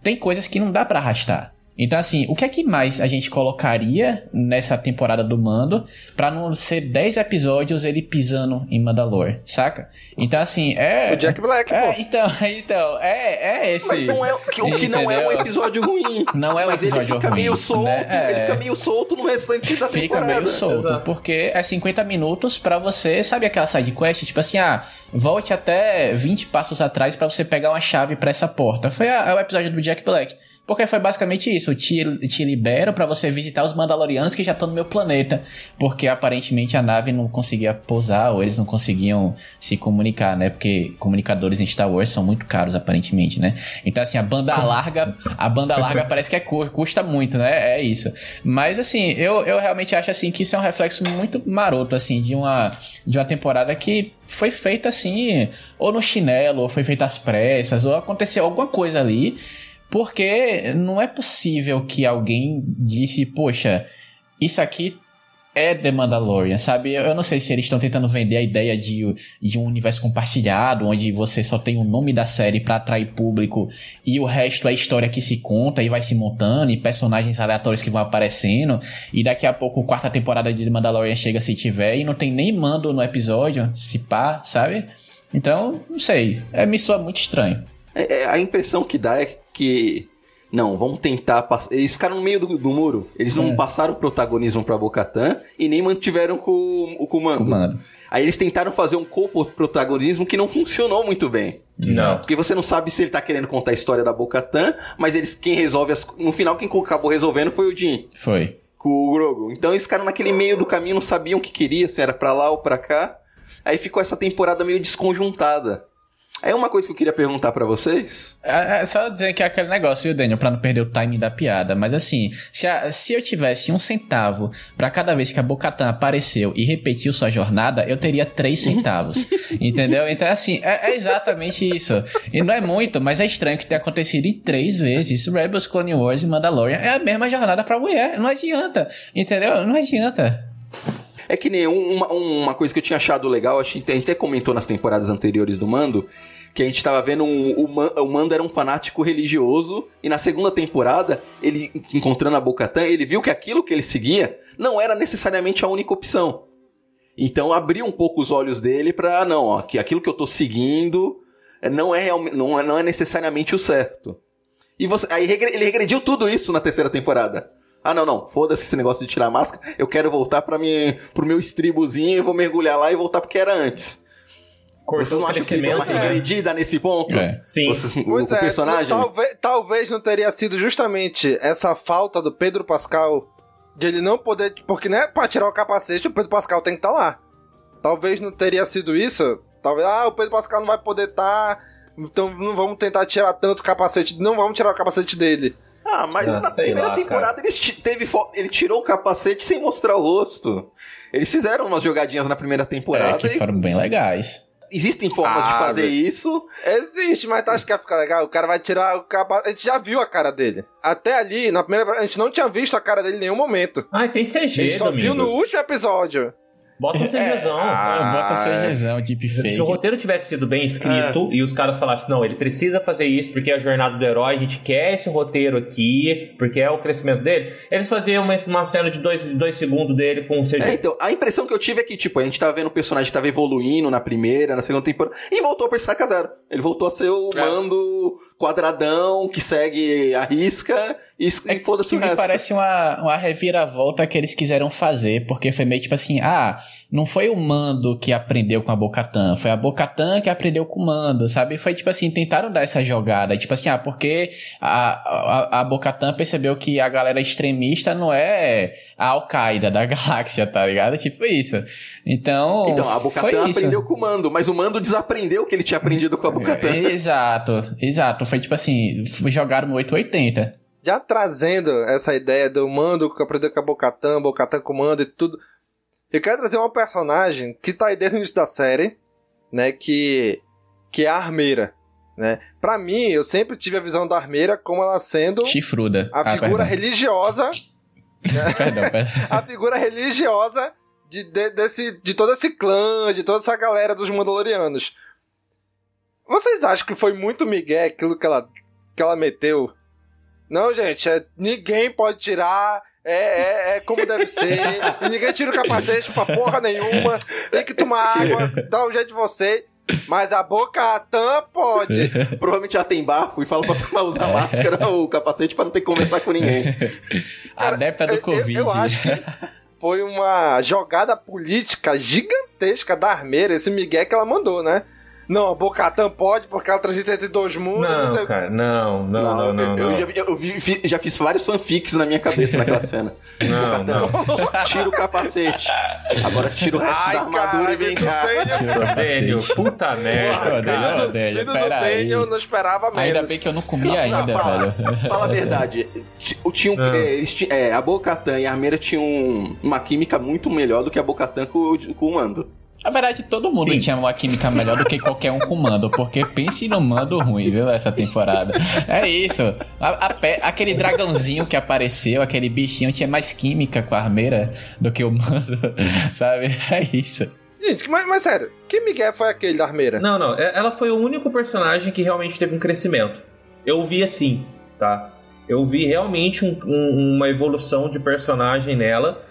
tem coisas que não dá para arrastar. Então, assim, o que é que mais a gente colocaria nessa temporada do Mando pra não ser 10 episódios ele pisando em Mandalore, saca? Então, assim, é. O Jack Black, é, pô. Então, *laughs* então, é, é esse. Mas não é, o que não é um episódio ruim. *laughs* Não é um mas episódio ele fica ruim, meio solto, né? É. ele fica meio solto no restante da Fica temporada. meio solto, Exato. porque é 50 minutos pra você, sabe aquela side quest? Tipo assim, ah, volte até 20 passos atrás pra você pegar uma chave pra essa porta. Foi a- é o episódio do Jack Black. Porque foi basicamente isso, eu te, te libero pra você visitar os Mandalorianos que já estão no meu planeta, porque aparentemente a nave não conseguia pousar ou eles não conseguiam se comunicar, né? Porque comunicadores em Star Wars são muito caros aparentemente, né? Então assim, a banda larga, a banda larga *laughs* parece que é cu- custa muito, né? É isso. Mas assim, eu, eu realmente acho assim que isso é um reflexo muito maroto assim de uma de uma temporada que foi feita assim, ou no chinelo, ou foi feita às pressas, ou aconteceu alguma coisa ali porque não é possível que alguém disse, poxa, isso aqui é The Mandalorian, sabe? Eu não sei se eles estão tentando vender a ideia de, de um universo compartilhado, onde você só tem o nome da série pra atrair público e o resto é história que se conta e vai se montando e personagens aleatórios que vão aparecendo. E daqui a pouco a quarta temporada de The Mandalorian chega se tiver e não tem nem mando no episódio, se pá, sabe? Então, não sei. É, me soa muito estranho. É, é, a impressão que dá é que. Não, vamos tentar passar. Eles ficaram no meio do, do muro. Eles não É. passaram protagonismo pra Bocatan e nem mantiveram com o comando. Comando. Aí eles tentaram fazer um co-protagonismo que não funcionou muito bem. Não. Porque você não sabe se ele tá querendo contar a história da Bocatan, mas eles quem resolve as. No final, quem acabou resolvendo foi o Jim. Foi. Com o Grogu. Então eles ficaram naquele meio do caminho, não sabiam o que queria, se era pra lá ou pra cá. Aí ficou essa temporada meio desconjuntada. É uma coisa que eu queria perguntar para vocês. É, é, só dizer que é aquele negócio, viu, Daniel, pra não perder o timing da piada. Mas assim, se, a, se eu tivesse um centavo para cada vez que a Bocatan apareceu e repetiu sua jornada, eu teria três centavos. *laughs* entendeu? Então, assim, é, é, exatamente isso. E não é muito, mas é estranho que tenha acontecido em três vezes. Rebels, Clone Wars e Mandalorian é a mesma jornada pra mulher. Não adianta. Entendeu? Não adianta. É que nem uma, uma coisa que eu tinha achado legal, a gente até comentou nas temporadas anteriores do Mando, que a gente tava vendo um, o, o Mando era um fanático religioso, e na segunda temporada, ele encontrando a Bocatan, ele viu que aquilo que ele seguia não era necessariamente a única opção. Então abriu um pouco os olhos dele pra, ah, não, ó, que aquilo que eu tô seguindo não é, não é, não é necessariamente o certo. E você, aí ele regrediu tudo isso na terceira temporada. Ah, não, não, foda-se esse negócio de tirar a máscara, eu quero voltar para mim, pro meu estribozinho e vou mergulhar lá e voltar porque era antes. Cortou Vocês não acham que ele deu uma regredida é. nesse ponto? É. Sim. Vocês, pois o, é, personagem? Talvez, talvez não teria sido justamente essa falta do Pedro Pascal de ele não poder. Porque, né, pra tirar o capacete, o Pedro Pascal tem que estar tá lá. Talvez não teria sido isso. Talvez, ah, o Pedro Pascal não vai poder estar. Tá, então não vamos tentar tirar tanto o capacete. Não vamos tirar o capacete dele. Ah, mas ah, na primeira lá, temporada ele, teve ele tirou o capacete sem mostrar o rosto. Eles fizeram umas jogadinhas na primeira temporada. É, que foram bem legais. Existem formas ah, de fazer isso. Existe, mas tu acha que vai ficar legal? O cara vai tirar o capacete. A gente já viu a cara dele. Até ali, na primeira. A gente não tinha visto a cara dele em nenhum momento. Ah, tem CG, A gente só Domingos. viu no último episódio. Bota um CGzão. É, ah, bota um CGzão, deepfake. Se o roteiro tivesse sido bem escrito é. e os caras falassem, não, ele precisa fazer isso porque é a jornada do herói, a gente quer esse roteiro aqui, porque é o crescimento dele, eles faziam uma, uma cena de dois, dois segundos dele com o CG. É, então, a impressão que eu tive é que, tipo, a gente tava vendo o personagem que tava evoluindo na primeira, na segunda temporada, e voltou pra estaca zero. Ele voltou a ser o é. mando quadradão que segue a risca e, é, e foda-se o resto. parece uma, uma reviravolta que eles quiseram fazer, porque foi meio tipo assim, ah não foi o Mando que aprendeu com a Bocatan, foi a Bocatan que aprendeu com o Mando, sabe? Foi tipo assim, tentaram dar essa jogada, tipo assim, ah, porque a, a, a Bocatan percebeu que a galera extremista não é a Al-Qaeda da *laughs* galáxia, tá ligado? Tipo isso. Então. Então, a Bocatan aprendeu com o Mando, mas o Mando desaprendeu o que ele tinha aprendido com a Bocatan. É, *laughs* exato, exato. Foi tipo assim, jogaram no 880 já trazendo essa ideia do mando que aprendeu com a Bocatan, Bocatan com o mando e tudo. Eu quero trazer uma personagem que tá aí desde o início da série, né? Que, que é a Armeira. Né? Pra mim, eu sempre tive a visão da Armeira como ela sendo. Chifruda. A ah, figura religiosa. Né? *laughs* perdão, perdão. a figura religiosa de, de, desse, de todo esse clã, de toda essa galera dos Mandalorianos. Vocês acham que foi muito migué aquilo que ela, que ela meteu? Não, gente, é, ninguém pode tirar é, é, é como deve ser. e ninguém tira o capacete pra porra nenhuma. Tem que tomar *laughs* água, dá um jeito de você. Mas a boca tam pode. *laughs* Provavelmente já tem bafo e fala pra tomar, usar máscara ou capacete pra não ter que conversar com ninguém. *laughs* Cara, Adepta do Covid. Eu, eu acho que foi uma jogada política gigantesca da Armeira, esse Miguel que ela mandou, né? Não, a Bocatan pode porque ela transita entre dois mundos. Não, não cara, não, não, não, não. não, eu, já, eu vi, já fiz vários fanfics na minha cabeça naquela *laughs* cena. Não, não. *laughs* tira o capacete. Agora tira o resto Ai, da armadura cara, e vem cá. Daniel, puta merda. Daniel, Daniel, pera aí. Eu não esperava menos. Ainda bem que eu não comi ainda, fala, velho. Fala a verdade. Tinha um, é, eles tinham, é, a Bocatan e a Armeira tinham uma química muito melhor do que a Bocatan com, com o Mando. Na verdade, todo mundo Sim. tinha uma química melhor do que qualquer um com mando, porque pense no mando ruim, viu, essa temporada. É isso. A, a pé, aquele dragãozinho que apareceu, aquele bichinho, tinha mais química com a armeira do que o mando, *laughs* sabe? É isso. Gente, mas, mas sério, que Miguel foi aquele da armeira? Não, não, é, ela foi o único personagem que realmente teve um crescimento. Eu vi assim, tá? Eu vi realmente um, um, uma evolução de personagem nela,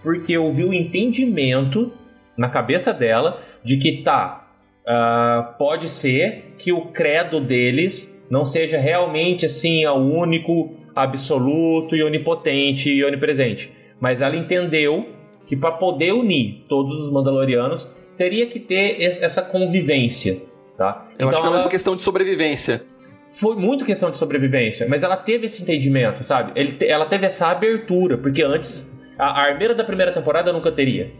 porque eu vi o entendimento na cabeça dela de que tá, uh, pode ser que o credo deles não seja realmente assim o único, absoluto e onipotente e onipresente. Mas ela entendeu que para poder unir todos os Mandalorianos teria que ter essa convivência, tá? Eu então acho que é uma questão de sobrevivência. Foi muito questão de sobrevivência, mas ela teve esse entendimento, sabe? Ela teve essa abertura, porque antes a, a armeira da primeira temporada nunca teria.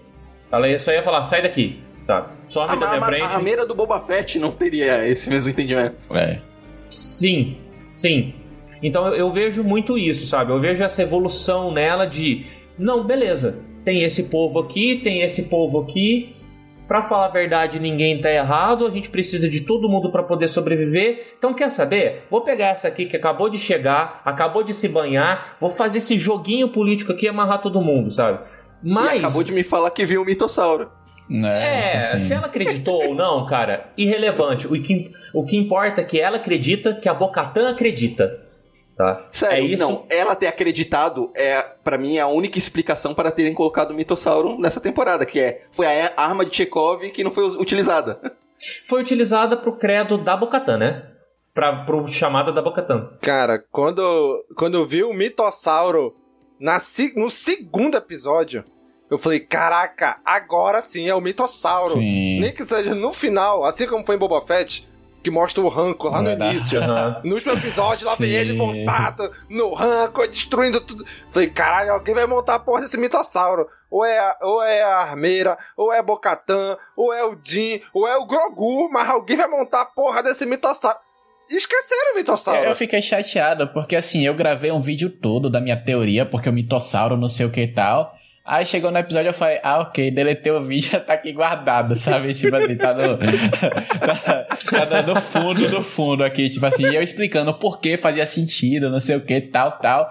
Ela só ia falar, sai daqui. sabe? Some A, da minha a, frente. a rameira do Boba Fett não teria esse mesmo entendimento. É. Sim, sim. Então eu, eu vejo muito isso, sabe? Eu vejo essa evolução nela de. Não, beleza. Tem esse povo aqui, tem esse povo aqui. Pra falar a verdade, ninguém tá errado. A gente precisa de todo mundo pra poder sobreviver. Então, quer saber? Vou pegar essa aqui que acabou de chegar, acabou de se banhar. Vou fazer esse joguinho político aqui e amarrar todo mundo, sabe? Mas. E acabou de me falar que viu o mitossauro. É, assim. se ela acreditou ou não, cara, irrelevante. O que, o que importa é que ela acredita que a Bocatã acredita. Tá? Sério, é isso. não, ela ter acreditado é, para mim, a única explicação para terem colocado o mitossauro nessa temporada, que é foi a arma de Chekhov que não foi utilizada. *laughs* Foi utilizada pro credo da Bocatã, né? Pra, pro chamado da Bocatã. Cara, quando, quando eu vi o mitossauro na, no segundo episódio, eu falei, caraca, agora sim é o mitossauro. Sim. Nem que seja no final, assim como foi em Boba Fett, que mostra o Rancor lá no Verdade. início. *laughs* No último episódio, lá vem ele montado no Rancor, destruindo tudo. Falei, caralho, alguém vai montar a porra desse mitossauro. Ou é, a, ou é a Armeira, ou é a Bocatã, ou é o Jin, ou é o Grogu, mas alguém vai montar a porra desse mitossauro. Esqueceram o mitossauro. Eu fiquei chateado, porque assim, eu gravei um vídeo todo da minha teoria, porque o mitossauro não sei o que e tal. Aí chegou no episódio eu falei, ah, ok, deletei o vídeo, já *laughs* tá aqui guardado, sabe? *laughs* Tipo assim, tá no. *laughs* tá, tá no fundo do fundo aqui, tipo assim, e eu explicando por que fazia sentido, não sei o que, tal, tal.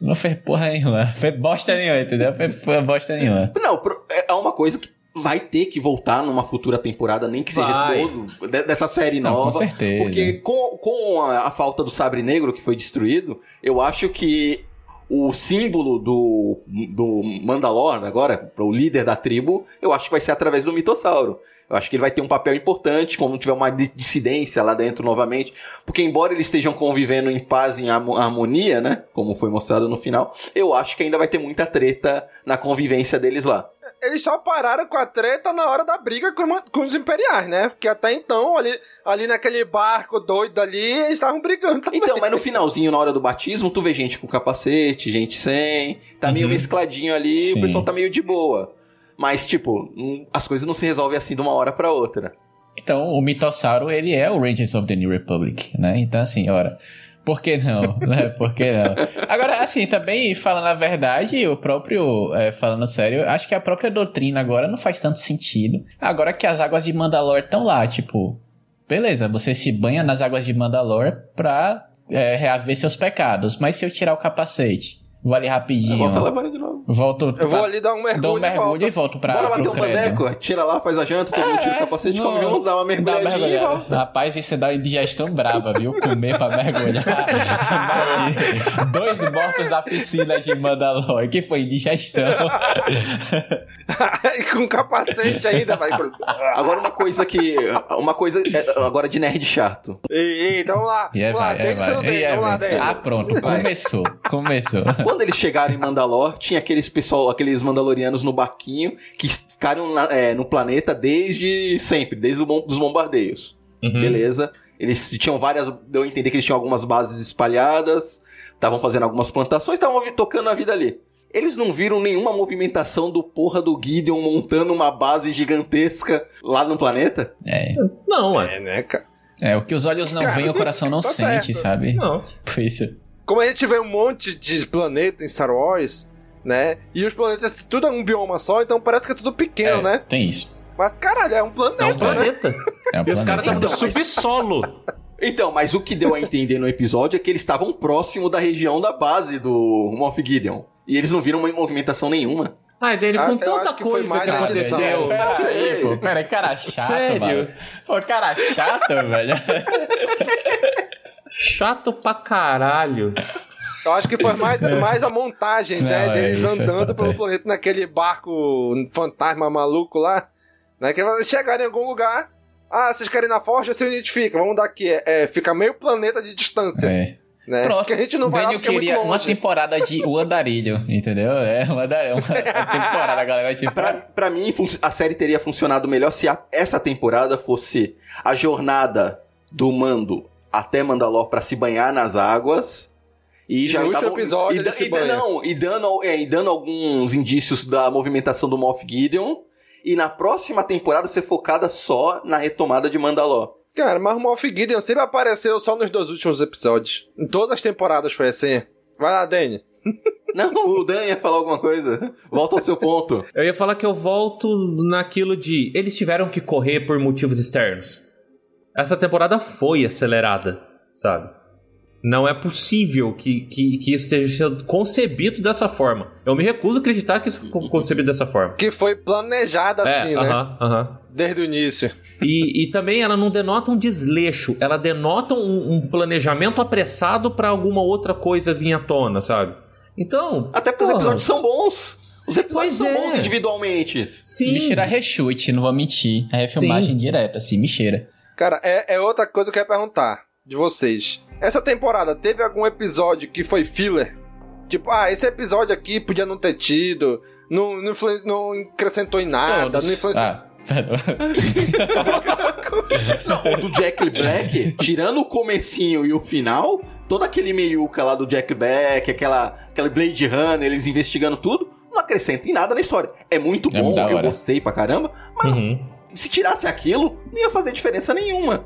Não fez porra nenhuma, fez bosta nenhuma, entendeu? Fez, foi bosta nenhuma. Não, é uma coisa que vai ter que voltar numa futura temporada, nem que seja todo, de- dessa série Não, com nova. certeza. Porque com, com a, a falta do sabre negro que foi destruído, eu acho que o símbolo do, do Mandalor agora, o líder da tribo, eu acho que vai ser através do mitossauro. Eu acho que ele vai ter um papel importante quando tiver uma di- dissidência lá dentro novamente. Porque embora eles estejam convivendo em paz, em harmo- harmonia, né? Como foi mostrado no final, eu acho que ainda vai ter muita treta na convivência deles lá. Eles só pararam com a treta na hora da briga com, com os imperiais, né? Porque até então, ali, ali naquele barco doido ali, eles estavam brigando também. Então, mas no finalzinho, na hora do batismo, tu vê gente com capacete, gente sem. Tá meio mescladinho ali, Sim. o pessoal tá meio de boa. Mas, tipo, hum, as coisas não se resolvem assim de uma hora pra outra. Então, o mitossauro, ele é o Rangers of the New Republic, né? Então, assim, ora, por que não? né? Por que não? Agora, assim, também falando a verdade, o próprio, é, falando sério, acho que a própria doutrina agora não faz tanto sentido. Agora que as águas de Mandalor estão lá, tipo, beleza, você se banha nas águas de Mandalor pra é, reaver seus pecados, mas se eu tirar o capacete, vou ali rapidinho. Volta lá de novo. Volto. Eu vou ali dar um mergulho Dou um e mergulho volto. e volto pra. Bora bater um credo. bandeco, tira lá, faz a janta, todo mundo tira o capacete, come junto, dá uma mergulhadinha Dá uma e mergulhada. volta. Rapaz, isso dá uma indigestão braba, viu? Comer pra mergulhar. *laughs* Dois mortos da piscina de Mandalor. Que foi indigestão. *laughs* e com capacete ainda, vai. Agora uma coisa que. Uma coisa é, agora de nerd chato. Ei, ei, então vamos lá. E aí vamos lá, vai, é, no vai. E aí vamos lá, vai. Ah, pronto. Começou. Começou. Quando eles chegaram em Mandalor, tinha aqueles pessoal, aqueles mandalorianos no barquinho que ficaram na- é, no planeta desde sempre, desde o bom- dos bombardeios. Uhum. Beleza? Eles tinham várias. Deu a entender que eles tinham algumas bases espalhadas, estavam fazendo algumas plantações, estavam tocando a vida ali. Eles não viram nenhuma movimentação do porra do Gideon montando uma base gigantesca lá no planeta? É. Não, é. É, né, cara? É, o que os olhos não veem, o coração não tá sente, certo. sabe? Não. Foi isso. Como a gente vê um monte de planeta em Star Wars, né? E os planetas, tudo é um bioma só, então parece que é tudo pequeno, É, né? Tem isso. Mas caralho, é um planeta, É um né? planeta. É *laughs* um E os caras planeta. estavam no subsolo. Então, mas o que deu a entender no episódio é que eles estavam próximo da região da base do Moff Gideon. E eles não viram uma movimentação nenhuma. Ai, dele, Ah, com eu tanta acho que foi coisa mais que aconteceu. edição. Peraí, pô. Peraí, cara chato, Sério? mano. Pô, cara chato, *laughs* velho. Chato pra caralho. Eu acho que foi mais, mais a montagem, Não, né? é, Deles é andando fato, pelo é. planeta naquele barco fantasma maluco lá. Né? Que eles chegarem em algum lugar. Ah, vocês querem ir na forja? Se identifica. Vamos dar aqui. É, é, fica meio planeta de distância. É. Né? Pronto. Porque a gente não vai lá Daniel é queria muito uma temporada de *laughs* O Andarilho, entendeu? É, uma, uma *laughs* temporada, galera. Tipo, Pra, pra mim, a série teria funcionado melhor se a- essa temporada fosse a jornada do Mando até Mandalor pra se banhar nas águas. E já no episódio e, da- e não, e dando, é, e dando alguns indícios da movimentação do Moff Gideon. e na próxima temporada ser focada só na retomada de Mandalor. Cara, mas o Moff Gideon sempre apareceu só nos dois últimos episódios. Em todas as temporadas foi assim. Vai lá, Danny. *laughs* Não, o Dan ia falar alguma coisa. Volta ao seu ponto. Eu ia falar que eu volto naquilo de. Eles tiveram que correr por motivos externos. Essa temporada foi acelerada, sabe? Não é possível que, que, que isso esteja sendo concebido dessa forma. Eu me recuso a acreditar que isso foi concebido dessa forma. Que foi planejada assim, é, né? aham, aham. Desde o início. E, e também ela não denota um desleixo, ela denota um, um planejamento apressado pra alguma outra coisa vir à tona, sabe? Então. Até porque os porra. episódios são bons. Os episódios Pois são é. bons individualmente. Sim. Me cheira rechute, não vou mentir. É filmagem Sim. direta, assim, me cheira. Cara, é, é outra coisa que eu ia perguntar de vocês. Essa temporada teve algum episódio que foi filler? Tipo, ah, esse episódio aqui podia não ter tido, não, não, não acrescentou em nada, Todos. não influenciou. Ah. Não, o do Jack Black, tirando o comecinho e o final, todo aquele meiuca lá do Jack Black, aquela, aquela Blade Runner, eles investigando tudo, não acrescenta em nada na história. É muito É bom, da eu gostei pra caramba, mas Uhum. Se tirasse aquilo, não ia fazer diferença nenhuma.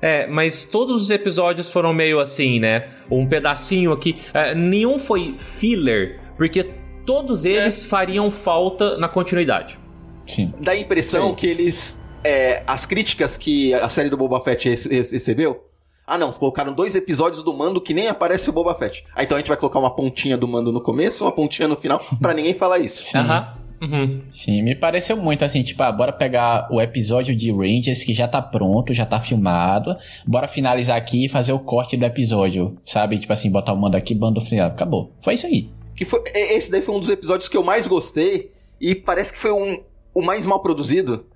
É, mas todos os episódios foram meio assim, né? Um pedacinho aqui. É, nenhum foi filler, porque todos eles fariam falta na continuidade. Sim. Dá a impressão que eles. é, as críticas que a série do Boba Fett rece- rece- recebeu. Ah, não, colocaram dois episódios do mando que nem aparece o Boba Fett. Ah, então a gente vai colocar uma pontinha do mando no começo, uma pontinha no final, pra ninguém falar isso. Sim. Aham. Uhum. Sim, me pareceu muito assim, tipo, ah, bora pegar o episódio de Rangers que já tá pronto, já tá filmado, bora finalizar aqui e fazer o corte do episódio, sabe? Tipo assim, botar o mando aqui, bando final, acabou. Foi isso aí. Que foi, esse daí foi um dos episódios que eu mais gostei e parece que foi um, o mais mal produzido.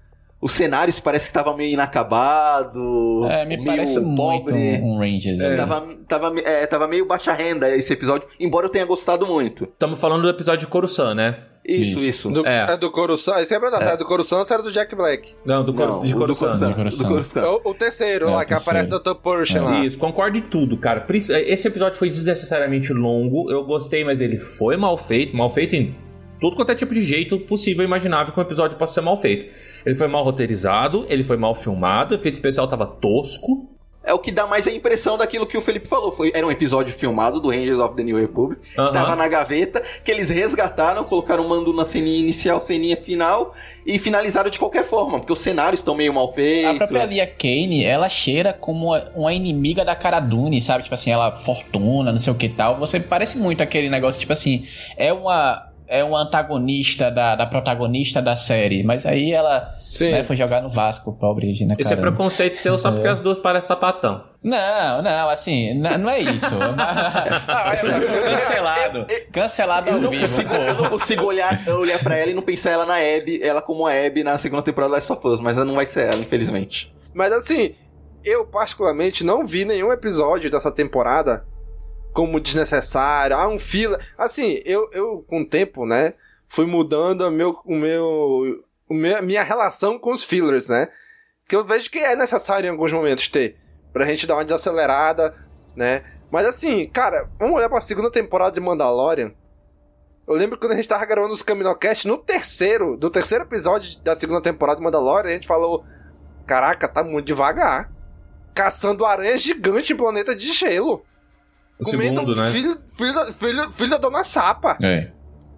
Os cenários parece que tava meio inacabado, É, me meio parece muito pobre. um, um Rangers. ali. Tava, tava, é, tava meio baixa renda esse episódio, embora eu tenha gostado muito. Estamos falando do episódio de Coruscant, né? Isso, isso. Do, É. é. do Coruscant. Isso é verdade. É. do Coruscant era do Jack Black. Não, do, Cor Não, de do Coruscant. Coruscant. Coruscant. Do Coruscant. O, o terceiro, É, lá, que aparece o Dr. Pershing lá. Isso, concordo em tudo, cara. Esse episódio foi desnecessariamente longo. Eu gostei, mas ele foi mal feito. Mal feito em tudo quanto é tipo de jeito possível e imaginável que um episódio possa ser mal feito. Ele foi mal roteirizado, ele foi mal filmado, o efeito especial tava tosco. É o que dá mais a impressão daquilo que o Felipe falou. Foi, era um episódio filmado do Rangers of the New Republic, Aham. que tava na gaveta, que eles resgataram, colocaram o mando na ceninha inicial, ceninha final, e finalizaram de qualquer forma, porque os cenários estão meio mal A feitos. própria Lia Kane, ela cheira como uma inimiga da Cara Dune, sabe? Tipo assim, ela fortuna, não sei o que tal. Você parece muito aquele negócio, tipo assim, é uma é uma antagonista da, da protagonista da série, mas aí ela né, foi jogar no Vasco, pobre Regina Esse é Carano. preconceito teu só porque as duas parecem sapatão. Não, não, assim, não é isso. *laughs* eu fui cancelado. Cancelado Eu ao não, vivo. consigo, eu não consigo olhar, olhar pra ela e não pensar ela na Abby, ela como a Abby na segunda temporada da Last of Us, mas ela não vai ser ela, infelizmente. Mas assim, eu particularmente não vi nenhum episódio dessa temporada como desnecessário. Ah, um fila. Assim, eu, eu com o tempo, né, fui mudando o meu, o meu, o meu, a minha relação com os fillers, né? Que eu vejo que é necessário em alguns momentos ter. Pra gente dar uma desacelerada, né? Mas assim, cara, vamos olhar pra segunda temporada de Mandalorian. Eu lembro quando a gente tava gravando os Caminocast, no terceiro, do terceiro episódio da segunda temporada de Mandalorian, a gente falou: Caraca, tá muito devagar. Caçando aranhas gigantes em planeta de gelo. O Comendo segundo, né? filho, filho, da- filho, filho da dona Sapa. É.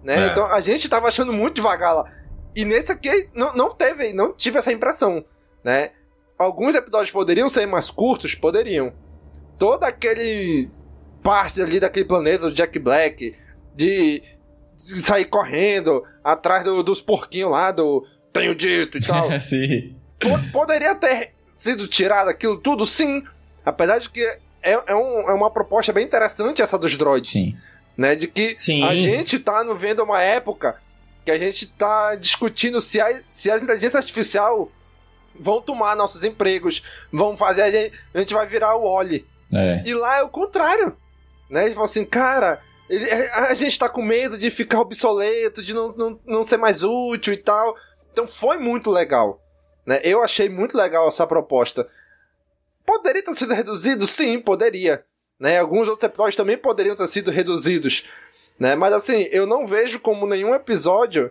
Né? É. Então a gente tava achando muito devagar lá. E nesse aqui não, não teve, não tive essa impressão, né? Alguns episódios poderiam ser mais curtos, poderiam. Todo aquele parte ali daquele planeta do Jack Black, de, sair correndo atrás do- dos porquinhos lá do Tenho Dito e tal. *laughs* Sim. Po- poderia ter sido tirado aquilo tudo, sim. Apesar de que é, é, um- é uma proposta bem interessante essa dos droids. Sim. Né? De que Sim. a gente tá no vendo uma época que a gente tá discutindo se, a, se as inteligências artificiais vão tomar nossos empregos, vão fazer a gente. A gente vai virar o Oli. É. E lá é o contrário. Né? Eles falam assim, cara, ele- a gente tá com medo de ficar obsoleto, de não, não, não ser mais útil e tal. Então foi muito legal. Né? Eu achei muito legal essa proposta. Poderia ter sido reduzido? Sim, poderia. Né? Alguns outros episódios também poderiam ter sido reduzidos. Né? Mas assim, eu não vejo como nenhum episódio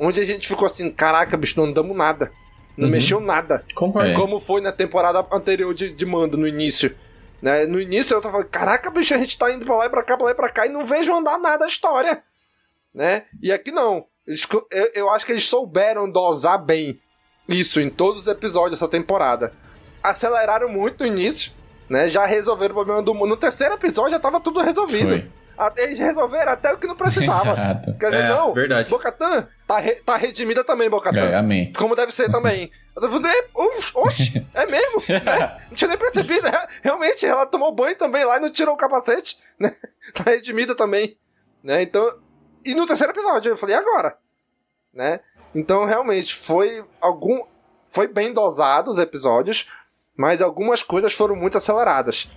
onde a gente ficou assim, caraca, bicho, não andamos nada. Não Uhum. mexeu nada. Concordo. É. Como foi na temporada anterior de, de Mando, no início. Né? No início eu tava falando, caraca, bicho, a gente tá indo pra lá e pra cá, pra lá e pra cá, e não vejo andar nada a história. Né? E aqui não. Eles eu, eu acho que eles souberam dosar bem isso em todos os episódios dessa temporada. Aceleraram muito no início, né? Já resolveram o problema do mundo. No terceiro episódio já tava tudo resolvido. Foi. Eles resolveram até o que não precisava. Exato. Quer dizer, É, não, verdade. Bocatan tá, re- tá redimida também, Bocatan. É, amém. Como deve ser também. Eu tô falando, "É, Oxe, é mesmo? *laughs* né? Não tinha nem percebido. né? Realmente, ela tomou banho também lá e não tirou o capacete. Né? *laughs* Tá redimida também. Né? Então. E no terceiro episódio, eu falei, e agora? Né? Então, realmente, foi algum. Foi bem dosado os episódios, mas algumas coisas foram muito aceleradas.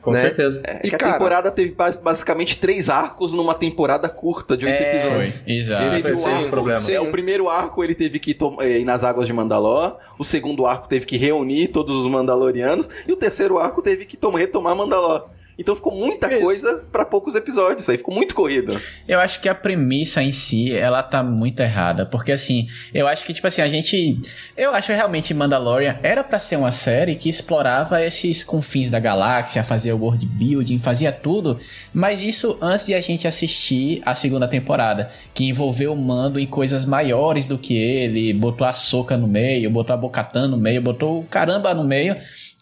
Com né? certeza. É E, que a cara- temporada teve bas- basicamente três arcos numa temporada curta de oito É, episódios. Foi, exato. Teve foi o arco-. É, o primeiro arco ele teve que eh, ir nas águas de Mandalor, o segundo arco teve que reunir todos os Mandalorianos, e o terceiro arco teve que tom- retomar Mandalor. Então ficou muita Isso. coisa pra poucos episódios, aí ficou muito corrido. Eu acho que a premissa em si, ela tá muito errada. Porque assim, eu acho que, tipo assim, a gente. Eu acho realmente Mandalorian era pra ser uma série que explorava esses confins da galáxia, fazia world building, fazia tudo. Mas isso antes de a gente assistir a segunda temporada, que envolveu o mando em coisas maiores do que ele, botou a soca no meio, botou a Bocatã no meio, botou o caramba no meio.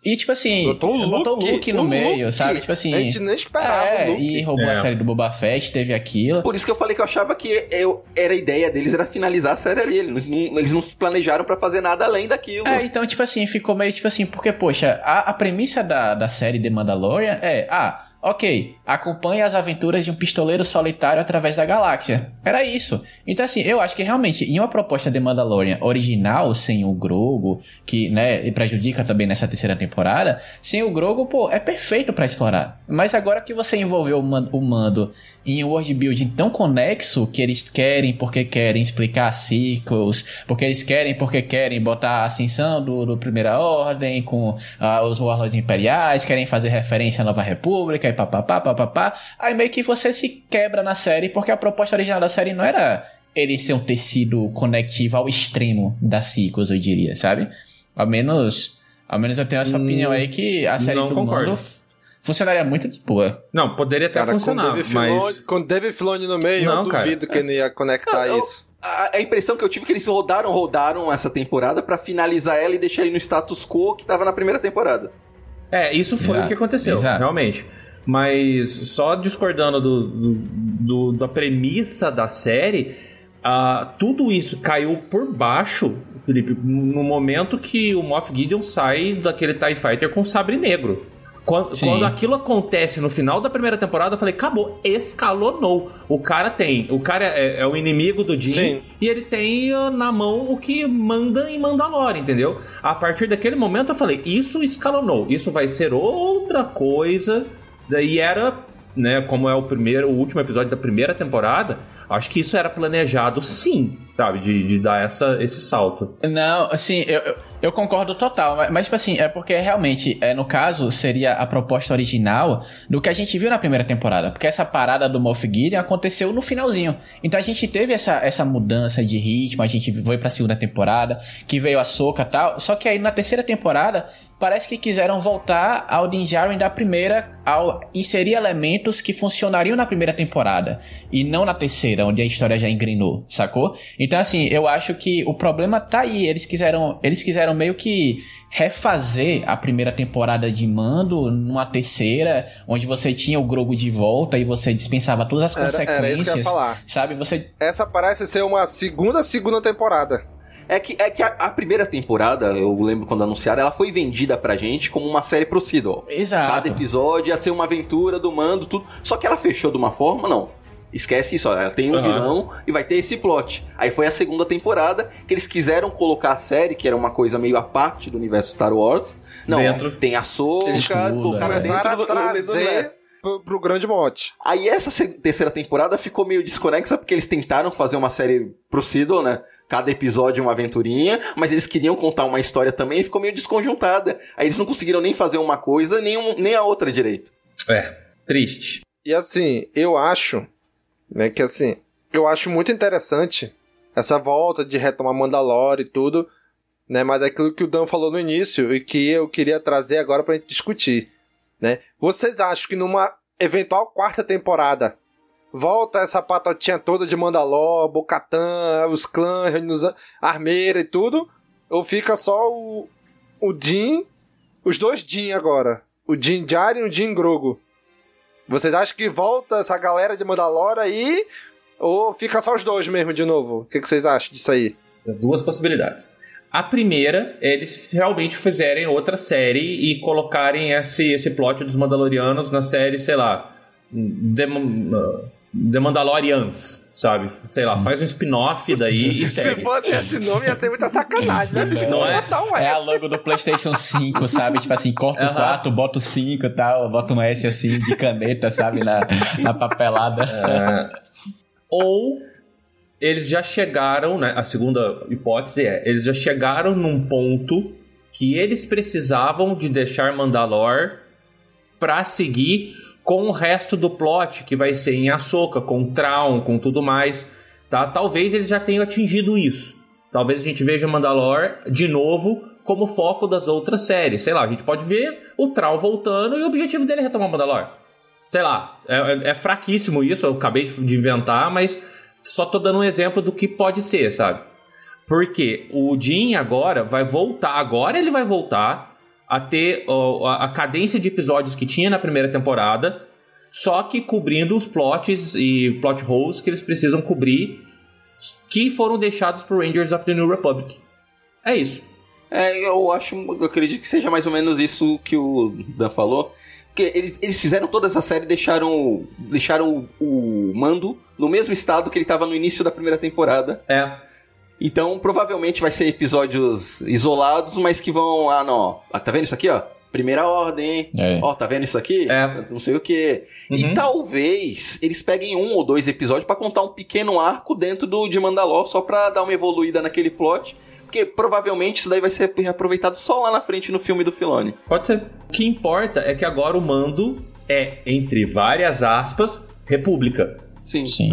E, tipo assim, Botou o Luke, botou o Luke no o meio, Luke. sabe? Tipo assim. A gente nem esperava é, o Luke. E roubou É. a série do Boba Fett, teve aquilo. Por isso que eu falei que eu achava que eu, era a ideia deles era finalizar a série ali. Eles não, eles não se planejaram pra fazer nada além daquilo. É, então, tipo assim, ficou meio tipo assim, porque, poxa, a, a premissa da, da série The Mandalorian é, ah, ok, acompanhe as aventuras de um pistoleiro solitário através da galáxia. Era isso. Então, assim, eu acho que realmente, em uma proposta de Mandalorian original, sem o Grogu, que, né, prejudica também nessa terceira temporada, sem o Grogu, pô, é perfeito pra explorar. Mas agora que você envolveu o Mando em um world building tão conexo que eles querem porque querem explicar ciclos, porque eles querem porque querem botar a ascensão do, do Primeira Ordem com ah, os Warlords Imperiais, querem fazer referência à Nova República e papapá, papapá. Aí meio que você se quebra na série porque a proposta original da série não era ele ser um tecido conectivo ao extremo da ciclos, eu diria, sabe? Ao menos, ao menos eu tenho essa Hum, opinião aí que a série não do concordo. Mando f- funcionaria muito de boa. Não, poderia até Cara, com funcionar, Dave mas. Com Dave Filoni no meio, Não, eu cara. duvido que ele ia conectar Eu- isso. A, a impressão que eu tive é que eles rodaram, rodaram essa temporada pra finalizar ela e deixar ele no status quo que tava na primeira temporada. É, isso foi Exato, o que aconteceu, exato. realmente. Mas só discordando do, do- do- da premissa da série, ah, tudo isso caiu por baixo, Felipe, no momento que o Moff Gideon sai daquele TIE Fighter com sabre negro. Quando, quando aquilo acontece no final da primeira temporada, eu falei, acabou, escalonou. O cara tem, o cara é, é o inimigo do Jim Sim. e ele tem na mão o que manda em Mandalore, entendeu? A partir daquele momento eu falei, isso escalonou, isso vai ser outra coisa. Daí era, né, como é o primeiro, o último episódio da primeira temporada, acho que isso era planejado sim, sabe, de, de dar essa, esse salto. Não, assim, eu, eu, concordo total, mas, mas, tipo assim, é porque realmente, é, no caso, seria a proposta original do que a gente viu na primeira temporada, porque essa parada do Moff Gideon aconteceu no finalzinho. Então a gente teve essa, essa mudança de ritmo, a gente foi pra segunda temporada, que veio a Soca e tal, só que aí na terceira temporada parece que quiseram voltar ao Din Djarin da primeira, ao inserir elementos que funcionariam na primeira temporada e não na terceira, onde a história já engrenou, sacou? Então assim, eu acho que o problema tá aí, eles quiseram, eles quiseram meio que refazer a primeira temporada de Mando numa terceira, onde você tinha o Grogu de volta e você dispensava todas as Era- era isso que eu ia consequências, falar. sabe? Você Essa parece ser uma segunda, segunda temporada. É que, é que a, a primeira temporada, eu lembro quando anunciaram, ela foi vendida pra gente como uma série procedural. Exato. Cada episódio ia ser uma aventura do mando, tudo. Só que ela fechou de uma forma, não. Esquece isso, ó, ela tem um Aham. vilão e vai ter esse plot. Aí foi a segunda temporada que eles quiseram colocar a série, que era uma coisa meio à parte do universo Star Wars. Não, Dentro. tem a Soca, colocaram né? Dentro a do, universo. trazer pro, pro grande mote. Aí essa terceira temporada ficou meio desconexa porque eles tentaram fazer uma série procedural, né? Cada episódio uma aventurinha, mas eles queriam contar uma história também e ficou meio desconjuntada. Aí eles não conseguiram nem fazer uma coisa, nem, um- nem a outra direito. É, triste. E assim, eu acho, né, que assim, eu acho muito interessante essa volta de retomar Mandalore e tudo, né? Mas é aquilo que o Dan falou no início e que eu queria trazer agora pra gente discutir, né? Vocês acham que numa eventual quarta temporada volta essa patotinha toda de Mandalor, Bocatã, os clãs, Armeira e tudo? Ou fica só o, o os dois Din agora? O Din Djarin e o Din Grogo. Vocês acham que volta essa galera de Mandalor aí? Ou fica só os dois mesmo de novo? O que, que vocês acham disso aí? Duas possibilidades. A primeira, eles realmente fizerem outra série e colocarem esse, esse plot dos Mandalorianos na série, sei lá, The, The Mandalorians, sabe? Sei lá, faz um spin-off daí e *laughs* segue. Se fosse esse nome, ia ser muita sacanagem, né? Bicho? Não é? Botar um É a logo do PlayStation 5, sabe? Tipo assim, corta o 4, bota o 5 e tal, bota um S assim de caneta, sabe? Na, na papelada. É. Ou eles já chegaram, né? A segunda hipótese é: eles já chegaram num ponto que eles precisavam de deixar Mandalor pra seguir com o resto do plot, que vai ser em Ahsoka, com Traum, com tudo mais, tá? Talvez eles já tenham atingido isso. Talvez a gente veja Mandalor de novo como foco das outras séries. Sei lá, a gente pode ver o Traum voltando e o objetivo dele é retomar Mandalor. Sei lá, é, é- é fraquíssimo isso, eu acabei de inventar, mas só tô dando um exemplo do que pode ser, sabe? Porque o Jin agora vai voltar, agora ele vai voltar a ter ó, a, a cadência de episódios que tinha na primeira temporada, só que cobrindo os plots e plot holes que eles precisam cobrir, que foram deixados por Rangers of the New Republic. É isso. É, eu acho, eu acredito que seja mais ou menos isso que o Dan falou. Porque eles, eles fizeram toda essa série e deixaram, deixaram o, o mando no mesmo estado que ele estava no início da primeira temporada. É. Então, provavelmente vai ser episódios isolados, mas que vão. Ah, não. ó, Tá vendo isso aqui, ó? Primeira ordem, hein? É. Ó, tá vendo isso aqui? Não sei o quê. E talvez eles peguem um ou dois episódios pra contar um pequeno arco dentro do de Mandalor, só pra dar uma evoluída naquele plot. Porque provavelmente isso daí vai ser reaproveitado só lá na frente no filme do Filoni. Pode ser. O que importa é que agora o mando é, entre várias aspas, república. Sim. Sim.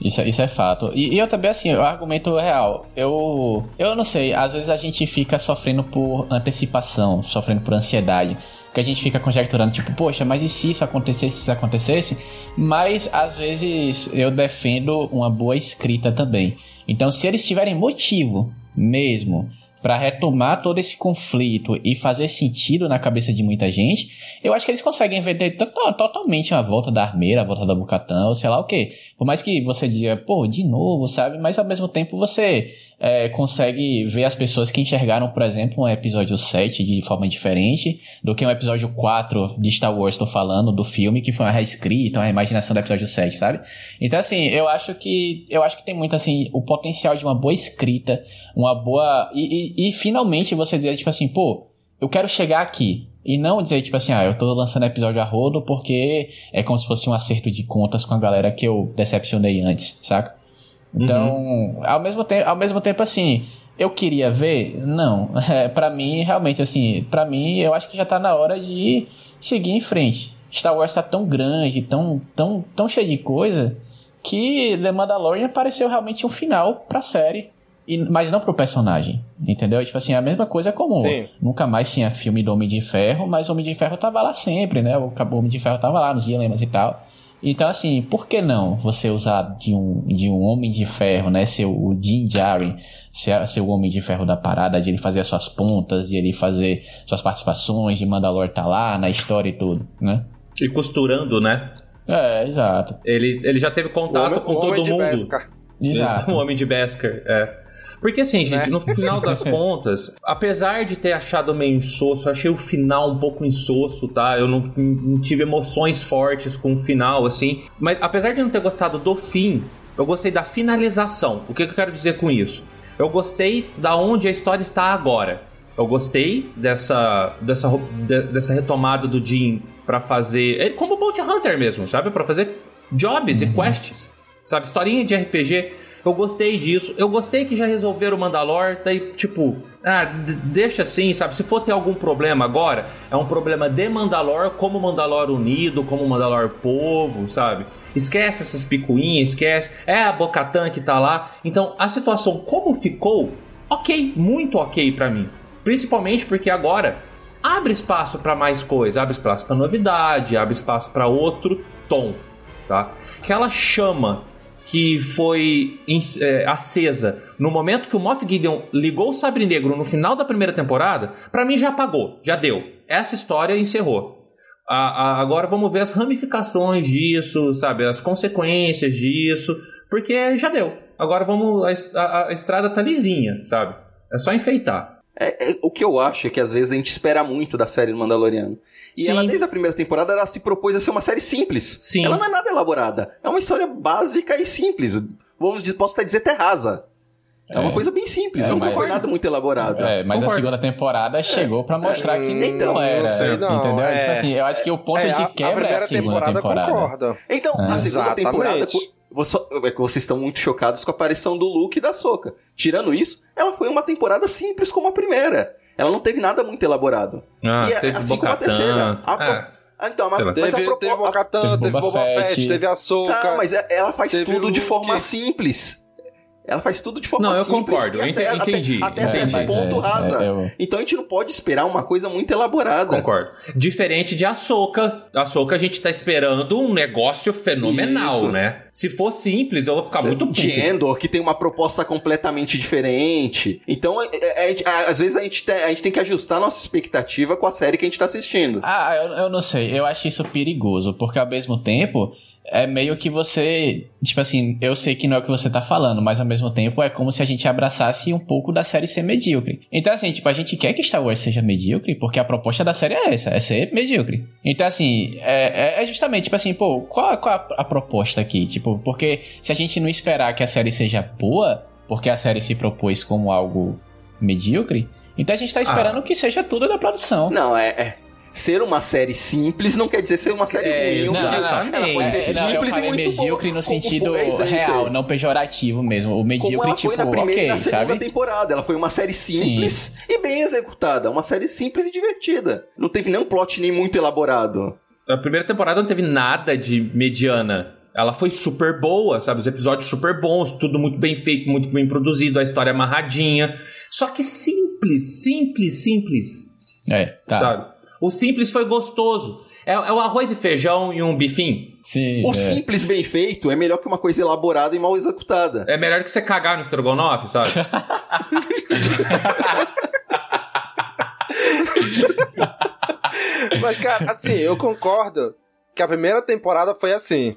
Isso, isso é fato. E, e eu também, assim, o argumento real. Eu, eu não sei, às vezes a gente fica sofrendo por antecipação, sofrendo por ansiedade. Que a gente fica conjecturando, tipo, poxa, mas e se isso acontecesse, se isso acontecesse? Mas às vezes eu defendo uma boa escrita também. Então, se eles tiverem motivo mesmo para retomar todo esse conflito e fazer sentido na cabeça de muita gente, eu acho que eles conseguem vender to- totalmente a volta da Armeira, a volta da Bucatã, ou sei lá o que. Por mais que você diga, pô, de novo, sabe? Mas ao mesmo tempo você é, consegue ver as pessoas que enxergaram, por exemplo, um episódio 7 de forma diferente do que um episódio 4 de Star Wars, tô falando, do filme, que foi uma reescrita, uma reimaginação do episódio 7, sabe? Então, assim, eu acho que eu acho que tem muito, assim, o potencial de uma boa escrita, uma boa... E, e, e finalmente você dizer, tipo assim, pô, eu quero chegar aqui. E não dizer, tipo assim, ah, eu tô lançando episódio a rodo porque é como se fosse um acerto de contas com a galera que eu decepcionei antes, saca? Então, ao, mesmo tempo, ao mesmo tempo, assim, eu queria ver? Não. *laughs* É, para mim, realmente, assim, para mim, eu acho que já tá na hora de seguir em frente. Star Wars tá tão grande, tão, tão, tão cheio de coisa, que The Mandalorian pareceu realmente um final pra série. E, mas não pro personagem, entendeu? Tipo assim, a mesma coisa é comum. Sim. Nunca mais tinha filme do Homem de Ferro, mas o Homem de Ferro tava lá sempre, né? O o Homem de Ferro tava lá nos dilemas e tal. Então, assim, por que não você usar de um, de um Homem de Ferro, né? Ser o Din Djarin, ser, ser o Homem de Ferro da parada, de ele fazer as suas pontas, de ele fazer suas participações, de Mandalor tá lá na história e tudo, né? E costurando, né? É, exato. Ele, ele já teve contato O homem- com o todo homem de mundo. Beskar. Exato. O homem de Beskar, é. Porque assim, gente, no final das *laughs* contas, apesar de ter achado meio insosso, achei o final um pouco insosso, tá? Eu não, não tive emoções fortes com o final, assim. Mas apesar de não ter gostado do fim, eu gostei da finalização. O que, que eu quero dizer com isso? Eu gostei da onde a história está agora. Eu gostei dessa, dessa, dessa retomada do Jim pra fazer. Ele como Bounty Hunter mesmo, sabe? Pra fazer jobs e quests. Sabe? Historinha de RPG. Eu gostei disso. Eu gostei que já resolveram o Mandalor. Daí, tipo, ah, deixa assim, sabe? Se for ter algum problema agora, é um problema de Mandalor, como Mandalor unido, como Mandalor povo, sabe? Esquece essas picuinhas, esquece. É a Bocatan que tá lá. Então, a situação como ficou, ok, muito ok pra mim. Principalmente porque agora abre espaço pra mais coisa, abre espaço pra novidade, abre espaço pra outro tom, tá? Aquela chama que foi é, acesa no momento que o Moff Gideon ligou o Sabre Negro no final da primeira temporada, pra mim já apagou, já deu. Essa história encerrou. A, a, agora vamos ver as ramificações disso, sabe? As consequências disso, porque já deu. Agora vamos. A, a estrada tá lisinha, sabe? É só enfeitar. É, é, o que eu acho é que às vezes a gente espera muito da série do Mandaloriano. E Sim. ela, desde a primeira temporada, ela se propôs a ser uma série simples. Sim. Ela não é nada elaborada. É uma história básica e simples. Vamos, posso até dizer terrasa. É, uma é. coisa bem simples, é, nunca mas... foi nada muito elaborado. É, mas Concordo. a segunda temporada chegou para mostrar que então, não era. Não sei, não. Entendeu? É, tipo assim, eu acho que o ponto de quebra é a segunda temporada. temporada. Concordo. Então, a segunda Exatamente. temporada é que vocês estão muito chocados com a aparição do Luke e da Soca. Tirando isso, ela foi uma temporada simples como a primeira. Ela não teve nada muito elaborado. Ah, e é, assim como a terceira. A, é. Então, mas, mas teve, a proposta. Teve Bocatan, teve Boba Fett, Fett teve a Soca. Tá, mas ela faz tudo de forma simples. Ela faz tudo de forma não, simples. Não, eu concordo. Eu até, entendi. Até, até certo ponto é, rasa. É, eu... Então a gente não pode esperar uma coisa muito elaborada. Concordo. Diferente de Ahsoka. Ahsoka a gente tá esperando um negócio fenomenal, Isso. né? Se for simples, eu vou ficar muito puto. De Endor, que tem uma proposta completamente diferente. Então, a, às vezes a gente, tem, a gente tem que ajustar nossa expectativa com a série que a gente tá assistindo. Ah, eu, eu não sei. Eu acho isso perigoso, porque ao mesmo tempo é meio que você. Tipo assim, eu sei que não é o que você tá falando, mas ao mesmo tempo é como se a gente abraçasse um pouco da série ser medíocre. Então, assim, tipo, a gente quer que Star Wars seja medíocre, porque a proposta da série é essa, é ser medíocre. Então, assim, é, é, é justamente, tipo assim, pô, qual, qual a, a proposta aqui? Tipo, porque se a gente não esperar que a série seja boa, porque a série se propôs como algo medíocre, então a gente tá esperando ah. que seja tudo da produção. Não, é, é, ser uma série simples não quer dizer ser uma série é, ruim. Não, não, ela pode ser não, simples e muito medíocre boa, no sentido foi, real, não pejorativo mesmo. O medíocre, como ela tipo, foi na primeira okay, e na segunda sabe? temporada. Ela foi uma série simples Sim. e bem executada. Uma série simples e divertida. Não teve nenhum plot nem muito elaborado. A primeira temporada não teve nada de mediana. Ela foi super boa, sabe? Os episódios super bons, tudo muito bem feito, muito bem produzido, a história amarradinha. Só que simples, simples, simples. É, tá. Sabe? O simples foi gostoso. É, é o arroz e feijão e um bifinho. Sim. O é. simples bem feito é melhor que uma coisa elaborada e mal executada. É melhor que você cagar no estrogonofe, sabe? *laughs* Mas, cara, assim, eu concordo que a primeira temporada foi assim.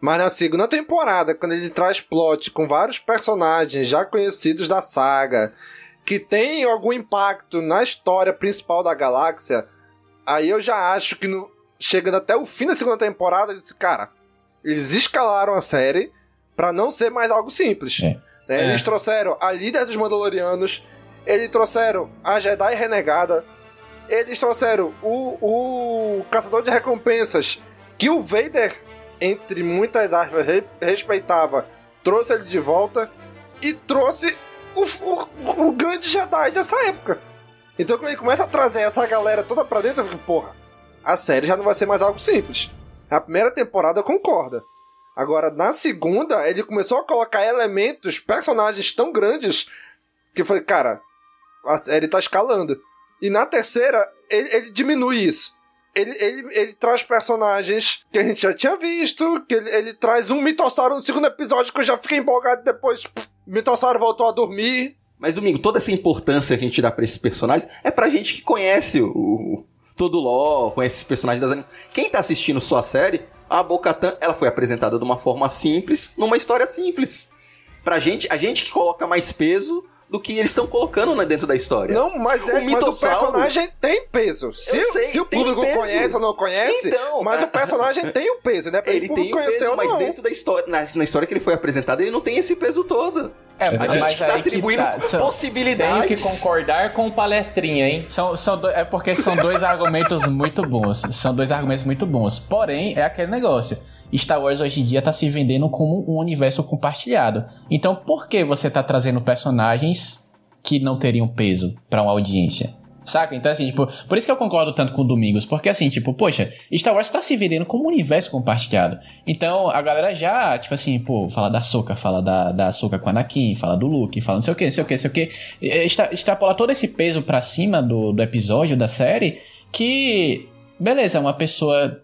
Mas na segunda temporada, quando ele traz plot com vários personagens já conhecidos da saga, que tem algum impacto na história principal da galáxia, aí eu já acho que no, chegando até o fim da segunda temporada, eu disse, cara, eles escalaram a série para não ser mais algo simples. É. É, eles trouxeram a líder dos Mandalorianos, eles trouxeram a Jedi renegada, eles trouxeram o, o caçador de recompensas que o Vader, entre muitas aspas, respeitava, trouxe ele de volta e trouxe o, o, o grande Jedi dessa época. Então quando ele começa a trazer essa galera toda pra dentro, eu fico, porra, a série já não vai ser mais algo simples. A primeira temporada concorda. Agora, na segunda, ele começou a colocar elementos, personagens tão grandes, que falei, cara, a série tá escalando. E na terceira, ele, ele diminui isso. Ele, ele, ele traz personagens que a gente já tinha visto, que ele, ele traz um mitossauro no segundo episódio que eu já fiquei empolgado depois. Pff, Mitossauro voltou a dormir. Mas, Domingo, toda essa importância que a gente dá pra esses personagens é pra gente que conhece o, o todo o lore, conhece esses personagens das animações. Quem tá assistindo sua série, a Bocatan, ela foi apresentada de uma forma simples, numa história simples. Pra gente, a gente que coloca mais peso do que eles estão colocando né, dentro da história. Não, mas, é, o, mas o personagem tem peso. Se, sei, se o público peso. conhece ou não conhece, então, mas o personagem *laughs* tem o peso, né? ele tem o peso, mas dentro da história, na, na, história que ele foi apresentado, ele não tem esse peso todo. É, a gente está atribuindo tá. São, possibilidades. Tenho que concordar com palestrinha, hein? São, são do, é porque são dois *laughs* argumentos muito bons. São dois argumentos muito bons. Porém, é aquele negócio. Star Wars hoje em dia está se vendendo como um universo compartilhado. Então, por que você está trazendo personagens que não teriam peso para uma audiência? Saca? Então, assim, tipo, por isso que eu concordo tanto com o Domingos, porque assim, tipo, poxa, Star Wars tá se vendendo como um universo compartilhado. Então, a galera já, tipo assim, pô, fala da Soca, fala da, da Soca com Anakin, fala do Luke, fala não sei o que, não sei o que, não sei o que. Extra, extrapola todo esse peso pra cima do, do episódio, da série, que, beleza, uma pessoa,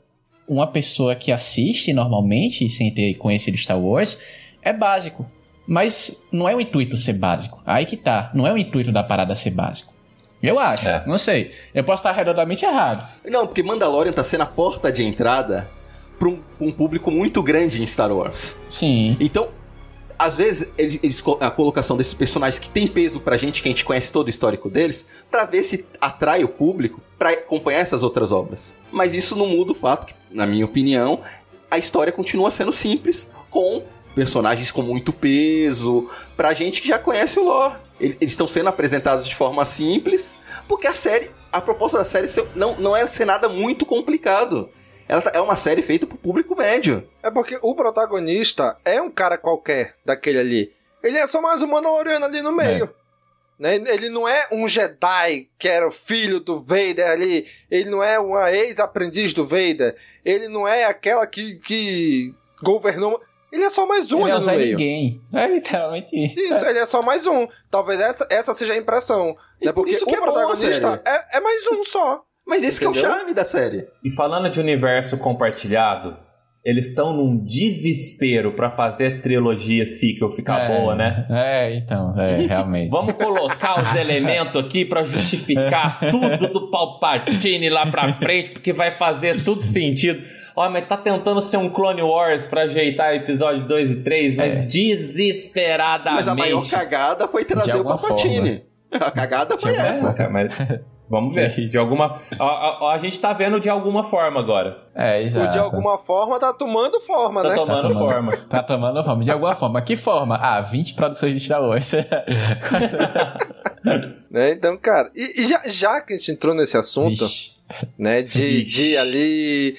uma pessoa que assiste normalmente, sem ter conhecido Star Wars, é básico. Mas não é o intuito ser básico. Aí que tá. Não é o intuito da parada ser básico. Eu acho, é. não sei. Eu posso estar redondamente errado. Não, porque Mandalorian tá sendo a porta de entrada para um, um, público muito grande em Star Wars. Sim. Então, às vezes, eles, a colocação desses personagens que tem peso pra gente, que a gente conhece todo o histórico deles, para ver se atrai o público para acompanhar essas outras obras. Mas isso não muda o fato que, na minha opinião, a história continua sendo simples, com personagens com muito peso, pra gente que já conhece o lore. Eles estão sendo apresentados de forma simples, porque a série, a proposta da série não, não é ser nada muito complicado. Ela tá, é uma série feita pro público médio. É porque o protagonista é um cara qualquer daquele ali. Ele é só mais um Mandaloriano ali no meio. É. Né? Ele não é um Jedi que era o filho do Vader ali. Ele não é uma ex-aprendiz do Vader. Ele não é aquela que, que governou. Ele é só mais um ele ali no meio. ninguém. *laughs* É literalmente isso. Isso, ele é só mais um. Talvez essa, essa seja a impressão. E né? Porque isso que o é protagonista é, é, mais um só. Mas esse que é o charme da série. E falando de universo compartilhado, eles estão num desespero para fazer a trilogia sequel ficar é, boa, né? É, então, é, *laughs* realmente. Vamos colocar os *laughs* elementos aqui para justificar *laughs* tudo do Palpatine lá pra frente, porque vai fazer tudo sentido. Ó, mas tá tentando ser um Clone Wars pra ajeitar episódio 2 e 3, mas é. desesperadamente. Mas a maior cagada foi trazer o Palpatine. A cagada foi essa. mas... Vamos ver. De alguma. A, a, a, gente tá vendo de alguma forma agora. É, exato. O de alguma forma tá tomando forma, tá né? Tomando tá tomando forma. *laughs* Tá tomando forma. De alguma forma. Que forma? Ah, 20 produções de Star Wars. *laughs* né? Então, cara, e, e, já, já que a gente entrou nesse assunto, Ixi. né? De, de ali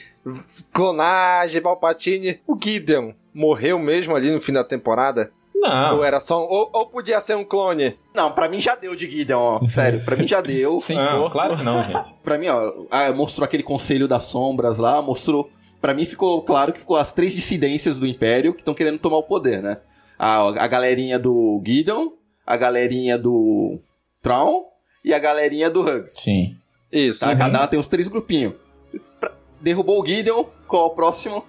clonagem, Palpatine. O Gideon morreu mesmo ali no fim da temporada? Não. Ou era só ou, ou, podia ser um clone? Não, pra mim já deu de Gideon, ó. *laughs* Sério, pra mim já deu. *laughs* Sim, não, claro que não, gente. *laughs* Pra mim, ó, ah, mostrou aquele conselho das sombras lá, mostrou. Pra mim ficou claro que ficou as três dissidências do Império que estão querendo tomar o poder, né? A, a galerinha do Gideon, a galerinha do Traum e a galerinha do Hugs. Sim. Isso. Tá? Uhum. Cada um tem os três grupinhos derrubou o Gideon, qual é o próximo?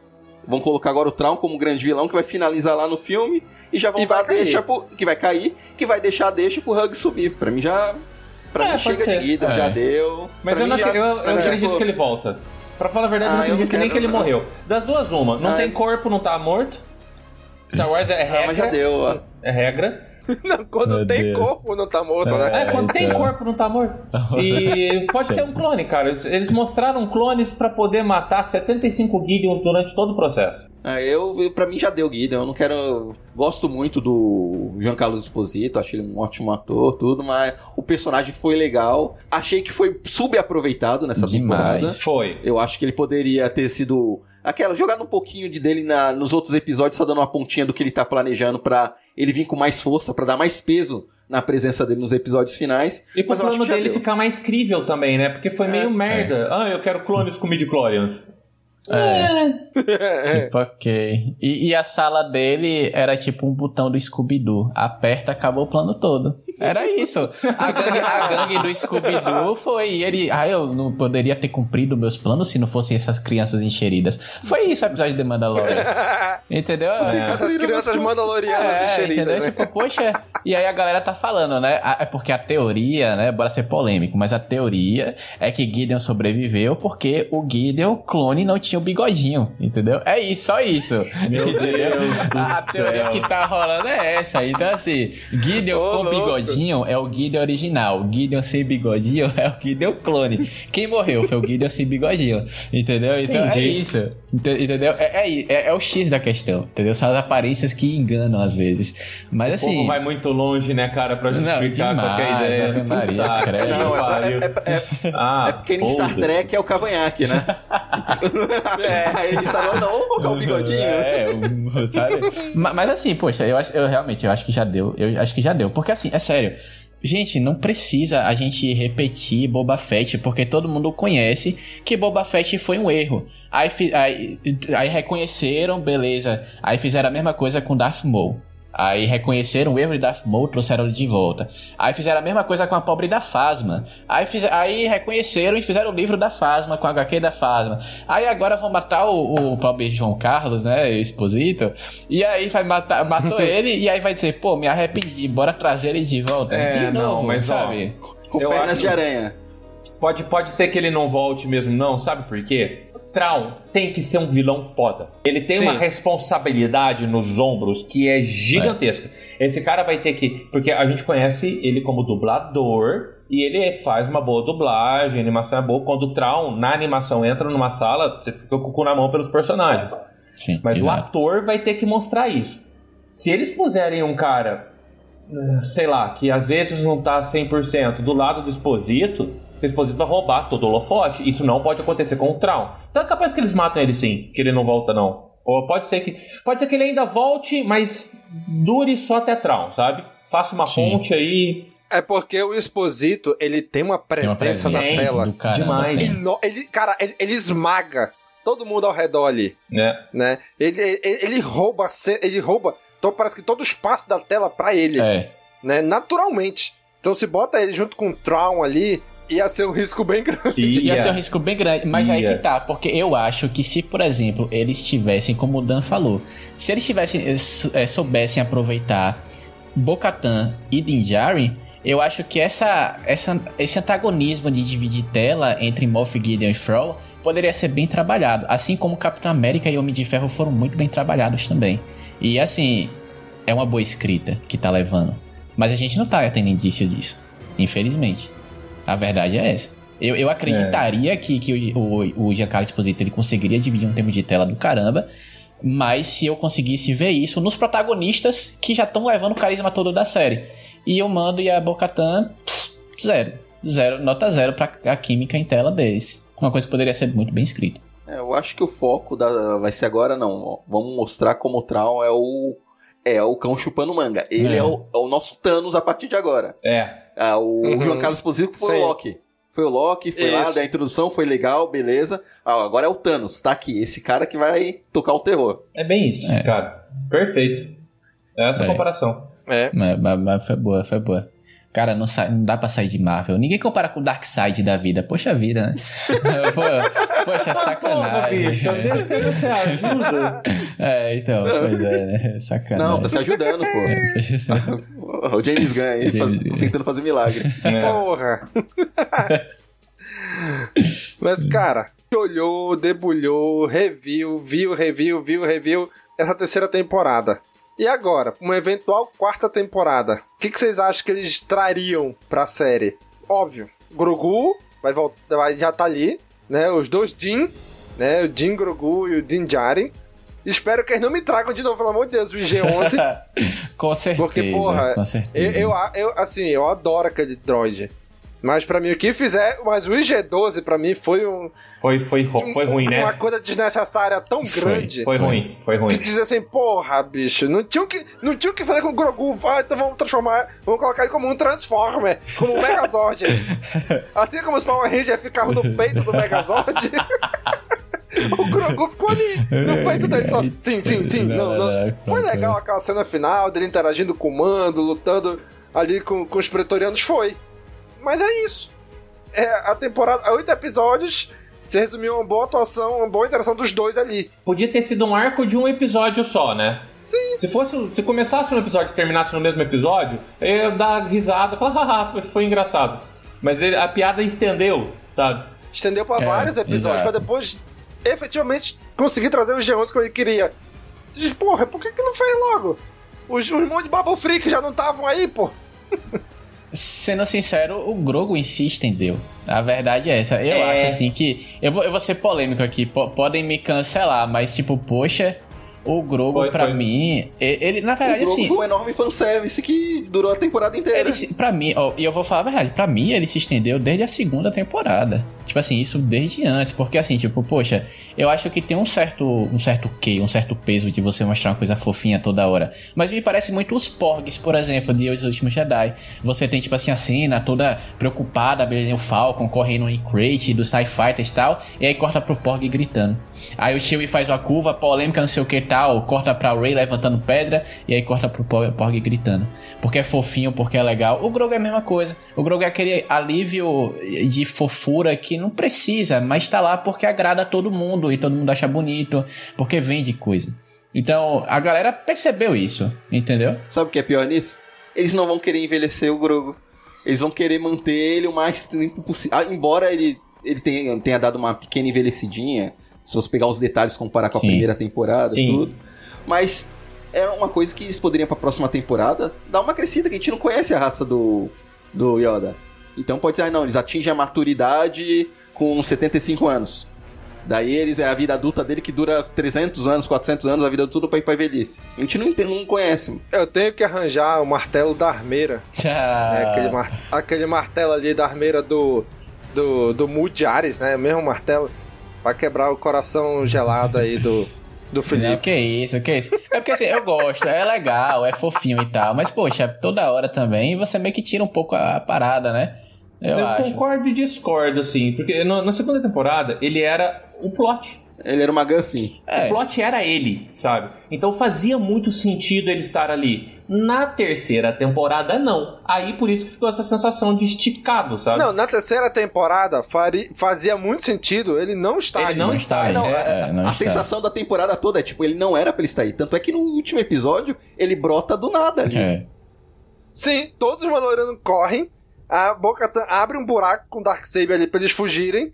Vão colocar agora o Traum como grande vilão que vai finalizar lá no filme e já vão e dar deixa pro, que vai cair, que vai deixar a deixa pro Hug subir. Pra mim já Pra é, mim chega ser. de Gideon, é. já deu. Mas pra eu, não, já, eu, eu acredito que ele volta. Pra falar a verdade, ah, eu não acredito eu não nem que ele morreu. Das duas, uma. Não ah, tem corpo, não tá morto. Star Wars é regra. Ah, mas já deu, ó. É regra. *laughs* Não, quando Meu tem Deus. corpo não tá morto, é, né? É, quando tem então. corpo não tá morto. *laughs* E pode ser um clone, cara. Eles mostraram clones para poder matar 75 Gideons durante todo o processo. É, eu, eu, pra mim já deu Gideon, eu não quero... Gosto muito do Giancarlo Esposito, achei ele um ótimo ator, tudo, mas o personagem foi legal. Achei que foi subaproveitado nessa Demais. temporada. Foi. Eu acho que ele poderia ter sido aquela, jogando um pouquinho de dele na, nos outros episódios, só dando uma pontinha do que ele tá planejando para ele vir com mais força, para dar mais peso na presença dele nos episódios finais. E pro plano dele deu. ficar mais crível também, né? Porque foi é, meio merda. É. Ah, eu quero clones com midi-chlorians. É. *laughs* tipo, ok. E, e, a sala dele era tipo um botão do Scooby-Doo. Aperta, acabou o plano todo. Era isso. A gangue, a gangue do Scooby-Doo foi ele. Ah, eu não poderia ter cumprido meus planos se não fossem essas crianças enxeridas. Foi isso o episódio de Mandalorian. *laughs* Entendeu? É. Essas crianças mandalorianas é, enxeridas. Entendeu? Né? Tipo, poxa. E aí a galera tá falando, né? É porque a teoria, né? Bora ser polêmico, mas a teoria é que Gideon sobreviveu porque o Gideon clone não tinha o bigodinho, entendeu? É isso, só isso. Meu *laughs* Deus do a, céu. A teoria que tá rolando é essa. Então, assim, Gideon Ô, com louco. Bigodinho é o Gideon original. Gideon sem bigodinho *laughs* é o Gideon clone. Quem morreu foi o Gideon sem bigodinho, entendeu? Então é Entendi. é isso. Entendeu? É, é, é, é, o X da questão, entendeu? São as aparências que enganam às vezes. Mas o assim. O povo vai muito longe, né, cara, pra justificar não, demais, qualquer ideia. Maria, Puta, não, é, é, é, ah, é porque em Star Trek é o cavanhaque, né? é. *laughs* *laughs* Aí eles estavam, não, vamos colocar o bigodinho. É, *laughs* mas, assim, poxa, eu, eu realmente eu acho que já deu. Eu acho que já deu. Porque assim, é sério. Gente, não precisa a gente repetir Boba Fett, porque todo mundo conhece que Boba Fett foi um erro. Aí, aí, aí reconheceram, beleza. Aí fizeram a mesma coisa com Darth Maul. Aí reconheceram o erro de Darth Maul, trouxeram ele de volta. Aí fizeram a mesma coisa com a pobre da Fasma. Aí, fiz, aí reconheceram e fizeram o livro da Fasma, com a HQ da Fasma. Aí agora vão matar o, o pobre João Carlos, né, Exposito. E aí vai matar, matou *laughs* ele e aí vai dizer, pô, me arrependi, bora trazer ele de volta. É, de não, novo, mas, ó, sabe? Com Eu pernas acho- de aranha. Pode, pode ser que ele não volte mesmo, não, sabe por quê? Traum tem que ser um vilão foda. Ele tem Sim. uma responsabilidade nos ombros que é gigantesca. Esse cara vai ter que. Porque a gente conhece ele como dublador e ele faz uma boa dublagem, a animação é boa. Quando o Traum, na animação, entra numa sala, você fica com o cu na mão pelos personagens. Sim, Mas o exato. ator vai ter que mostrar isso. Se eles puserem um cara, eh, sei lá, que às vezes não tá 100% do lado do Exposito, o Exposito vai roubar todo o holofote. Isso não pode acontecer com o Traum. Então é capaz que eles matam ele sim, que ele não volta não. Ou pode ser que pode ser que ele ainda volte, mas dure só até Traum, sabe? Faça uma Sim. ponte aí. É porque o Exposito, ele tem uma Tem uma presença na presença tela. caramba, demais. tem. Ele, ele- cara, ele, ele esmaga todo mundo ao redor ali, né? né? Ele, ele, ele rouba, ele rouba, então parece que todo o espaço da tela pra ele, É. né? Naturalmente. Então se bota ele junto com o Traum ali, ia ser um risco bem grande. Ia ser um risco bem grande, mas aí Ia. que tá, porque eu acho que se, por exemplo, eles tivessem, como o Dan falou, se eles tivessem, eh, eh, soubessem aproveitar Bocatan e Din Djarin, eu acho que essa, essa, esse antagonismo de dividir tela entre Moff Gideon e Thrall poderia ser bem trabalhado, assim como Capitão América e Homem de Ferro foram muito bem trabalhados também. E assim, é uma boa escrita que tá levando, mas a gente não tá tendo indício disso, infelizmente. A verdade é essa. Eu, eu acreditaria que, que o, o, o Giancarlo Esposito ele conseguiria dividir um tempo de tela do caramba, mas se eu conseguisse ver isso nos protagonistas que já estão levando o carisma todo da série. E o Mando e a Bocatan, zero. Zero, nota zero pra a química em tela deles. Uma coisa que poderia ser muito bem escrita. É, eu acho que o foco da, vai ser agora não. Vamos mostrar como o Traum é o é o cão chupando manga. Ele é, É. o, é o nosso Thanos a partir de agora. É. Ah, o Uhum. João Carlos Positivo foi Sim. o Loki. Foi o Loki, foi lá, Isso. da introdução, foi legal, beleza. Ah, agora é o Thanos, tá aqui. Esse cara que vai tocar o terror. É bem isso, É. cara. Perfeito. É essa É. a comparação. É. Mas, mas- mas foi boa, foi boa. Cara, não, sai, não dá pra sair de Marvel. Ninguém compara com o Darkseid da vida. Poxa vida, né? *laughs* Poxa, sacanagem. Porra, bicho, descendo você ajuda. *laughs* É, então, pois é, né? Sacanagem. Não, tá se ajudando, pô. o James Gunn aí, faz- James Gunn. tentando fazer milagre. *laughs* É. Porra! Mas, cara, olhou, debulhou, reviu, viu, reviu, viu, reviu essa terceira temporada. E agora, uma eventual quarta temporada, o que, que vocês acham que eles trariam pra série? Óbvio, Grogu vai, voltar, vai já tá ali, né? Os dois Din, né? O Din Grogu e o Din Djarin. Espero que eles não me tragam de novo, pelo amor de Deus, o IG-11. *laughs* com certeza. Porque, porra, com eu, certeza. eu, eu, assim, eu adoro aquele droid. Mas pra mim, o que fizer. Mas o IG-12 pra mim foi um. Foi, foi, foi ruim, né? Uma coisa desnecessária tão grande. Foi ruim, foi Que ruim. diz assim, porra, bicho, não tinha o que, não tinha o que fazer com o Grogu, vai, então vamos transformar, vamos colocar ele como um Transformer, como um Megazord. *laughs* assim como os Power Rangers ficavam no peito do Megazord, *laughs* o Grogu ficou ali, no peito dele. Então, sim, sim, sim, não, não. Foi legal aquela cena final dele interagindo com o Mando, lutando ali com, com os pretorianos, foi. Mas é isso. É, a temporada, oito episódios, se resumiu uma boa atuação, uma boa interação dos dois ali. Podia ter sido um arco de um episódio só, né? Sim. Se fosse, se começasse um episódio e terminasse no mesmo episódio, eu ia dar risada, falar, *laughs* haha, foi, foi engraçado. Mas ele- a piada estendeu, sabe? estendeu pra É, vários episódios, exato. pra depois efetivamente conseguir trazer os G11 que ele queria. Diz, porra, por que, que não fez logo? Os, os monte de Bubble Freak já não estavam aí, pô. *laughs* Sendo sincero, o Grogo em si estendeu. A verdade é essa. Eu É. acho assim que. Eu vou, eu vou ser polêmico aqui. po- podem me cancelar, mas tipo, poxa, o Grogo Foi, pra foi. mim. Ele, na O verdade, Grogu assim. foi um enorme fanservice que durou a temporada inteira. Ele, pra mim, ó, e eu vou falar a verdade, pra mim ele se estendeu desde a segunda temporada. Tipo assim, isso desde antes, porque assim, tipo, poxa, eu acho que tem um certo, um certo quê, um certo peso de você mostrar uma coisa fofinha toda hora. Mas me parece muito os porgs, por exemplo, de Os Últimos Jedi. Você tem, tipo assim, a cena toda preocupada, o Falcon correndo em crate dos TIE Fighters e tal, e aí corta pro porg gritando. Aí o Chewie faz uma curva, polêmica, não sei o que tal, corta pra Ray levantando pedra, e aí corta pro porg gritando. Porque é fofinho, porque é legal. O Grogu é a mesma coisa. O Grogu é aquele alívio de fofura que não precisa, mas tá lá porque agrada a todo mundo e todo mundo acha bonito, porque vende coisa. Então, a galera percebeu isso, entendeu? Sabe o que é pior nisso? Eles não vão querer envelhecer o Grogu. Eles vão querer manter ele o mais tempo possível. Ah, embora ele, ele tenha, tenha dado uma pequena envelhecidinha, se você pegar os detalhes comparar com a Sim. primeira temporada Sim. e tudo. Mas é uma coisa que eles poderiam pra próxima temporada dar uma crescida, que a gente não conhece a raça do, do Yoda. Então pode ser, ah, não, eles atingem a maturidade com 75 anos. Daí eles é a vida adulta dele que dura 300 anos, 400 anos, a vida tudo pra ir pra velhice. A gente não, entende, não conhece. Eu tenho que arranjar o martelo da armeira. Ah. *laughs* né? aquele, mar- aquele martelo ali da armeira do. do, do Mood Ares, né? O mesmo martelo. Pra quebrar o coração gelado aí do. Do Não, Felipe. que isso, que isso. É porque assim, eu gosto, é legal, é fofinho e tal, mas poxa, toda hora também você meio que tira um pouco a parada, né? Eu, Eu, acho. concordo e discordo, assim, porque no- na segunda temporada ele era o plot. Ele era uma McGuffin. O plot era ele, sabe? Então fazia muito sentido ele estar ali. Na terceira temporada, não. Aí por isso que ficou essa sensação de esticado, sabe? Não, na terceira temporada fari- fazia muito sentido ele não estar Ele ali. não está aí. Não, É, a- não a está. sensação da temporada toda é tipo, ele não era pra ele estar aí. Tanto é que no último episódio ele brota do nada ali. É. Sim, todos os Mandalorianos correm, a Boca abre um buraco com o Darksaber ali pra eles fugirem,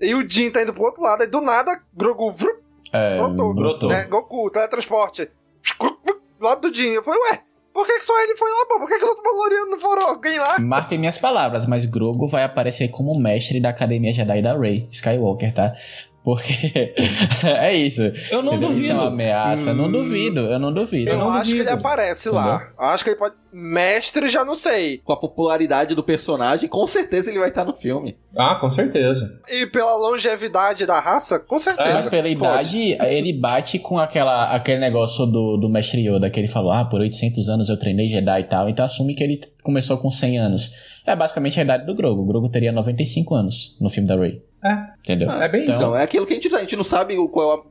e o Jin tá indo pro outro lado, aí do nada, Grogu vrup, É, brotou. brotou. Né? Goku, teletransporte. Do lado do Jin. Eu falei, ué, por que, que só ele foi lá, pô? Por que, que os outros Mandalorianos não foram? Alguém lá? Marquem minhas palavras, mas Grogu vai aparecer como mestre da Academia Jedi da Rey Skywalker, tá? Porque *laughs* é isso. Eu não Entendeu? Isso é uma duvido. ameaça. Não duvido, eu não duvido. Eu, não acho que duvido. ele aparece lá. Acho que ele pode. Mestre, já não sei. Com a popularidade do personagem, com certeza ele vai estar no filme. Ah, com certeza. E pela longevidade da raça, com certeza. Mas pela Pode. idade, ele bate com aquela, aquele negócio do, do mestre Yoda, que ele falou, ah, por 800 anos eu treinei Jedi e tal, então assume que ele começou com 100 anos. É basicamente a idade do Grogu. O Grogu teria 95 anos no filme da Rey. É. Entendeu? É bem Então, é aquilo que a gente, a gente não sabe o qual, a-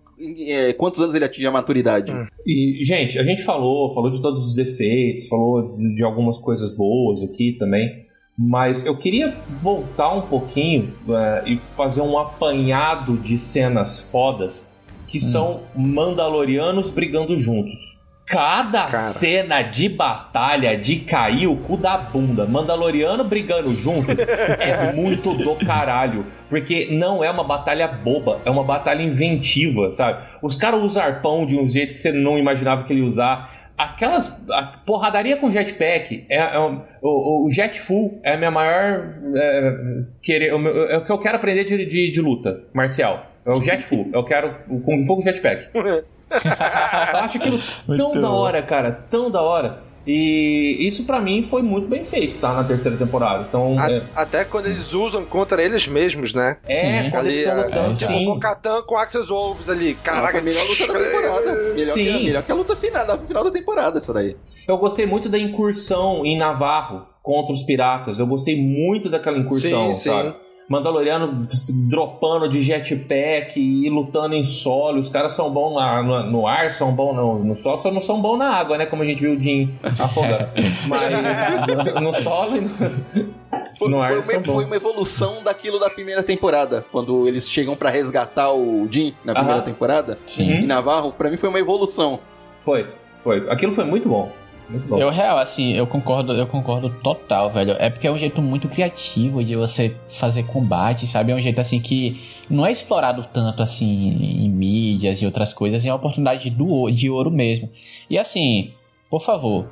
é, quantos anos ele atinge a maturidade. E, gente, a gente falou, falou de todos os defeitos, falou de algumas coisas boas aqui também, mas eu queria voltar um pouquinho é, e fazer um apanhado de cenas fodas que são Mandalorianos brigando juntos. Cada Cara. cena de batalha de cair o cu da bunda, Mandaloriano brigando junto, *laughs* é muito do caralho. Porque não é uma batalha boba, é uma batalha inventiva, sabe? Os caras usam arpão de um jeito que você não imaginava que ele ia usar. Aquelas. A porradaria com jetpack é, é um- o, o jet full é a minha maior. É, querer, é o que eu quero aprender de, de, de luta marcial. É o jet full. Eu quero o Kung Fu com jetpack. *laughs* Eu acho aquilo *laughs* tão Muito da hora, cara. Tão da hora. E isso pra mim foi muito bem feito, tá? Na terceira temporada. Então. A- é, Até quando eles usam contra eles mesmos, né? é, Sim. quando eles Ali, estão é, lutando, é, sim. O Katan com Axel Wolves ali. Caraca, melhor luta da *laughs* temporada. Melhor, Sim. Que, melhor que a luta final, da final da temporada, essa daí. Eu gostei muito da incursão em Navarro contra os piratas. Eu gostei muito daquela incursão, Sim, sim. Mandaloriano se dropando de jetpack e lutando em solo. Os caras são bons na- no, no ar, são bons no, no solo, só não são bons na água, né? Como a gente viu o Jim afogar. *laughs* Mas no, no solo e no, Foi, foi uma, foi uma evolução daquilo da primeira temporada. Quando eles chegam pra resgatar o Jim na primeira Aham. temporada. Sim. E Navarro, pra mim foi uma evolução. Foi, foi. Aquilo foi muito bom. Muito bom. Eu real, assim, eu concordo, eu concordo total, velho. É porque é um jeito muito criativo de você fazer combate, sabe? É um jeito assim que não é explorado tanto assim em mídias e outras coisas, é uma oportunidade do, de ouro mesmo. E assim, por favor,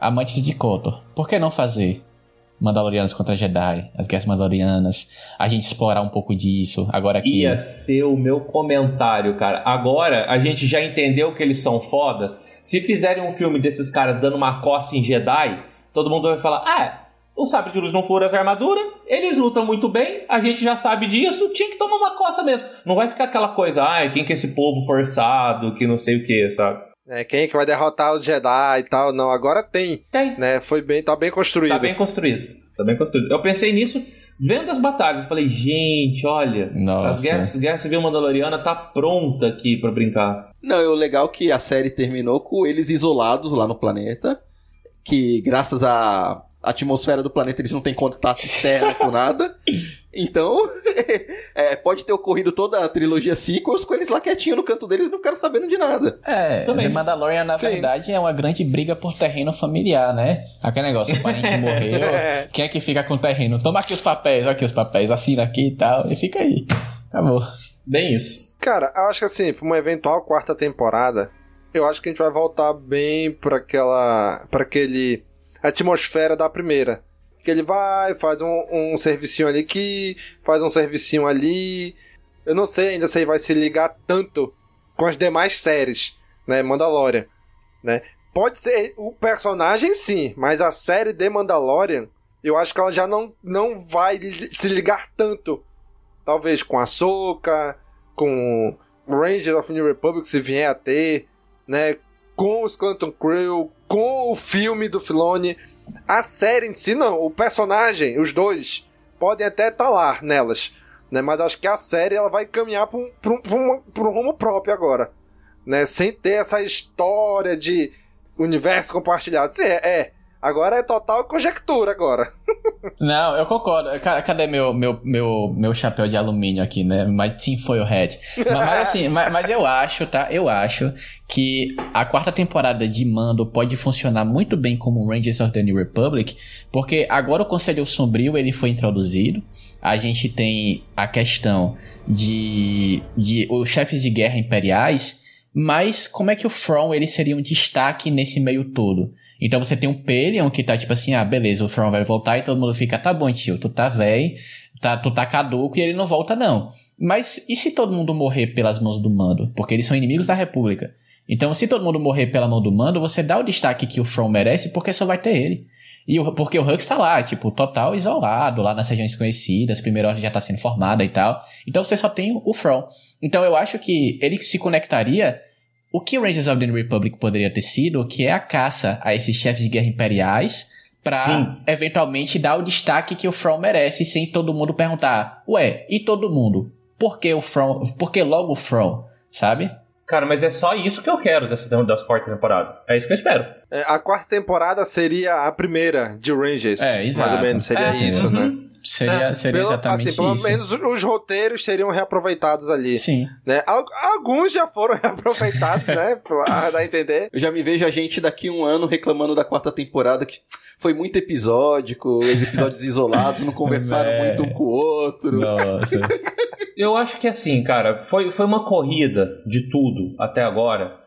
amantes de Kotor, por que não fazer Mandalorianos contra Jedi, as guerras Mandalorianas, a gente explorar um pouco disso, agora que Ia ser o meu comentário, cara. Agora a gente já entendeu que eles são foda. Se fizerem um filme desses caras dando uma coça em Jedi, todo mundo vai falar: Ah, O sabre de luz não fura as armaduras, eles lutam muito bem, a gente já sabe disso, tinha que tomar uma coça mesmo. Não vai ficar aquela coisa, ai, quem que é esse povo forçado, que não sei o que, sabe? É, quem é que vai derrotar os Jedi e tal? Não, agora tem. Tem. Né? Foi bem, tá bem construído. Tá bem construído. Tá bem construído. Eu pensei nisso vendo as batalhas. Falei, gente, olha, Nossa. as guerras, Guerra Civil Mandaloriana tá pronta aqui pra brincar. Não, e o legal é que a série terminou com eles isolados lá no planeta, que graças à atmosfera do planeta eles não têm contato externo com nada. Então, *laughs* é, pode ter ocorrido toda a trilogia sequels com eles lá quietinho no canto deles e não ficaram sabendo de nada. É, Também. The Mandalorian, na Sim. verdade, é uma grande briga por terreno familiar, né? Aquele negócio, o parente *laughs* morreu, quem é que fica com o terreno? Toma aqui os papéis, olha aqui os papéis, assina aqui e tal, e fica aí. Acabou. Bem isso. Cara, eu acho que assim, pra uma eventual quarta temporada, eu acho que a gente vai voltar bem pra aquela. pra aquele. atmosfera da primeira. Que ele vai, faz um, um servicinho ali aqui, faz um servicinho ali. Eu não sei ainda se ele vai se ligar tanto com as demais séries, né? Mandalorian, né? Pode ser o personagem sim, mas a série de Mandalorian, eu acho que ela já não, não vai se ligar tanto. Talvez com a Soca, com Rangers of New Republic, se vier a ter, né? Com os Clanton Crew, com o filme do Filoni. A série em si, não. O personagem, os dois, podem até estar lá nelas. Né? Mas acho que a série ela vai caminhar para um, pra um, pra um rumo próprio agora. Né? Sem ter essa história de universo compartilhado. É, é. Agora é total conjectura agora. Não, eu concordo. Ca- Cadê meu, meu, meu, meu chapéu de alumínio aqui, né? My team foil head. Mas, mas assim, mas, mas eu acho, tá? Eu acho que a quarta temporada de Mando pode funcionar muito bem como Rangers of the New Republic, porque agora o Conselho Sombrio ele foi introduzido. A gente tem a questão de, de os chefes de guerra imperiais, mas como é que o From ele seria um destaque nesse meio todo? Então você tem um Pelion que tá tipo assim, ah, beleza, o From vai voltar e todo mundo fica, tá bom, tio, tu tá velho, tá, tu tá caduco e ele não volta não. Mas e se todo mundo morrer pelas mãos do Mando? Porque eles são inimigos da República. Então se todo mundo morrer pela mão do Mando, você dá o destaque que o From merece porque só vai ter ele. E o, porque o Hux tá lá, tipo, total isolado, lá nas regiões conhecidas, primeira ordem já tá sendo formada e tal. Então você só tem o From. Então eu acho que ele se conectaria o que o Rangers of the New Republic poderia ter sido, que é a caça a esses chefes de guerra imperiais, pra Sim. eventualmente dar o destaque que o From merece, sem todo mundo perguntar, ué, e todo mundo? Por que o From? Por que logo o From? Sabe? Cara, mas é só isso que eu quero dessa das quarta temporada. É isso que eu espero. É, a quarta temporada seria a primeira de Rangers. É, exato. Mais ou menos seria É, isso, uhum. né? Seria, É, seria Pelo- exatamente assim, pelo isso. menos os roteiros seriam reaproveitados ali. Sim. Né? Al- Alguns já foram *laughs* reaproveitados, né? Pra dar a entender. Eu já me vejo a gente daqui um ano reclamando da quarta temporada que foi muito episódico, os episódios *laughs* isolados, não conversaram É. muito um com o outro. Nossa. *laughs* Eu acho que assim, cara, foi, foi uma corrida de tudo até agora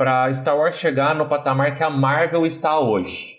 pra Star Wars chegar no patamar que a Marvel está hoje.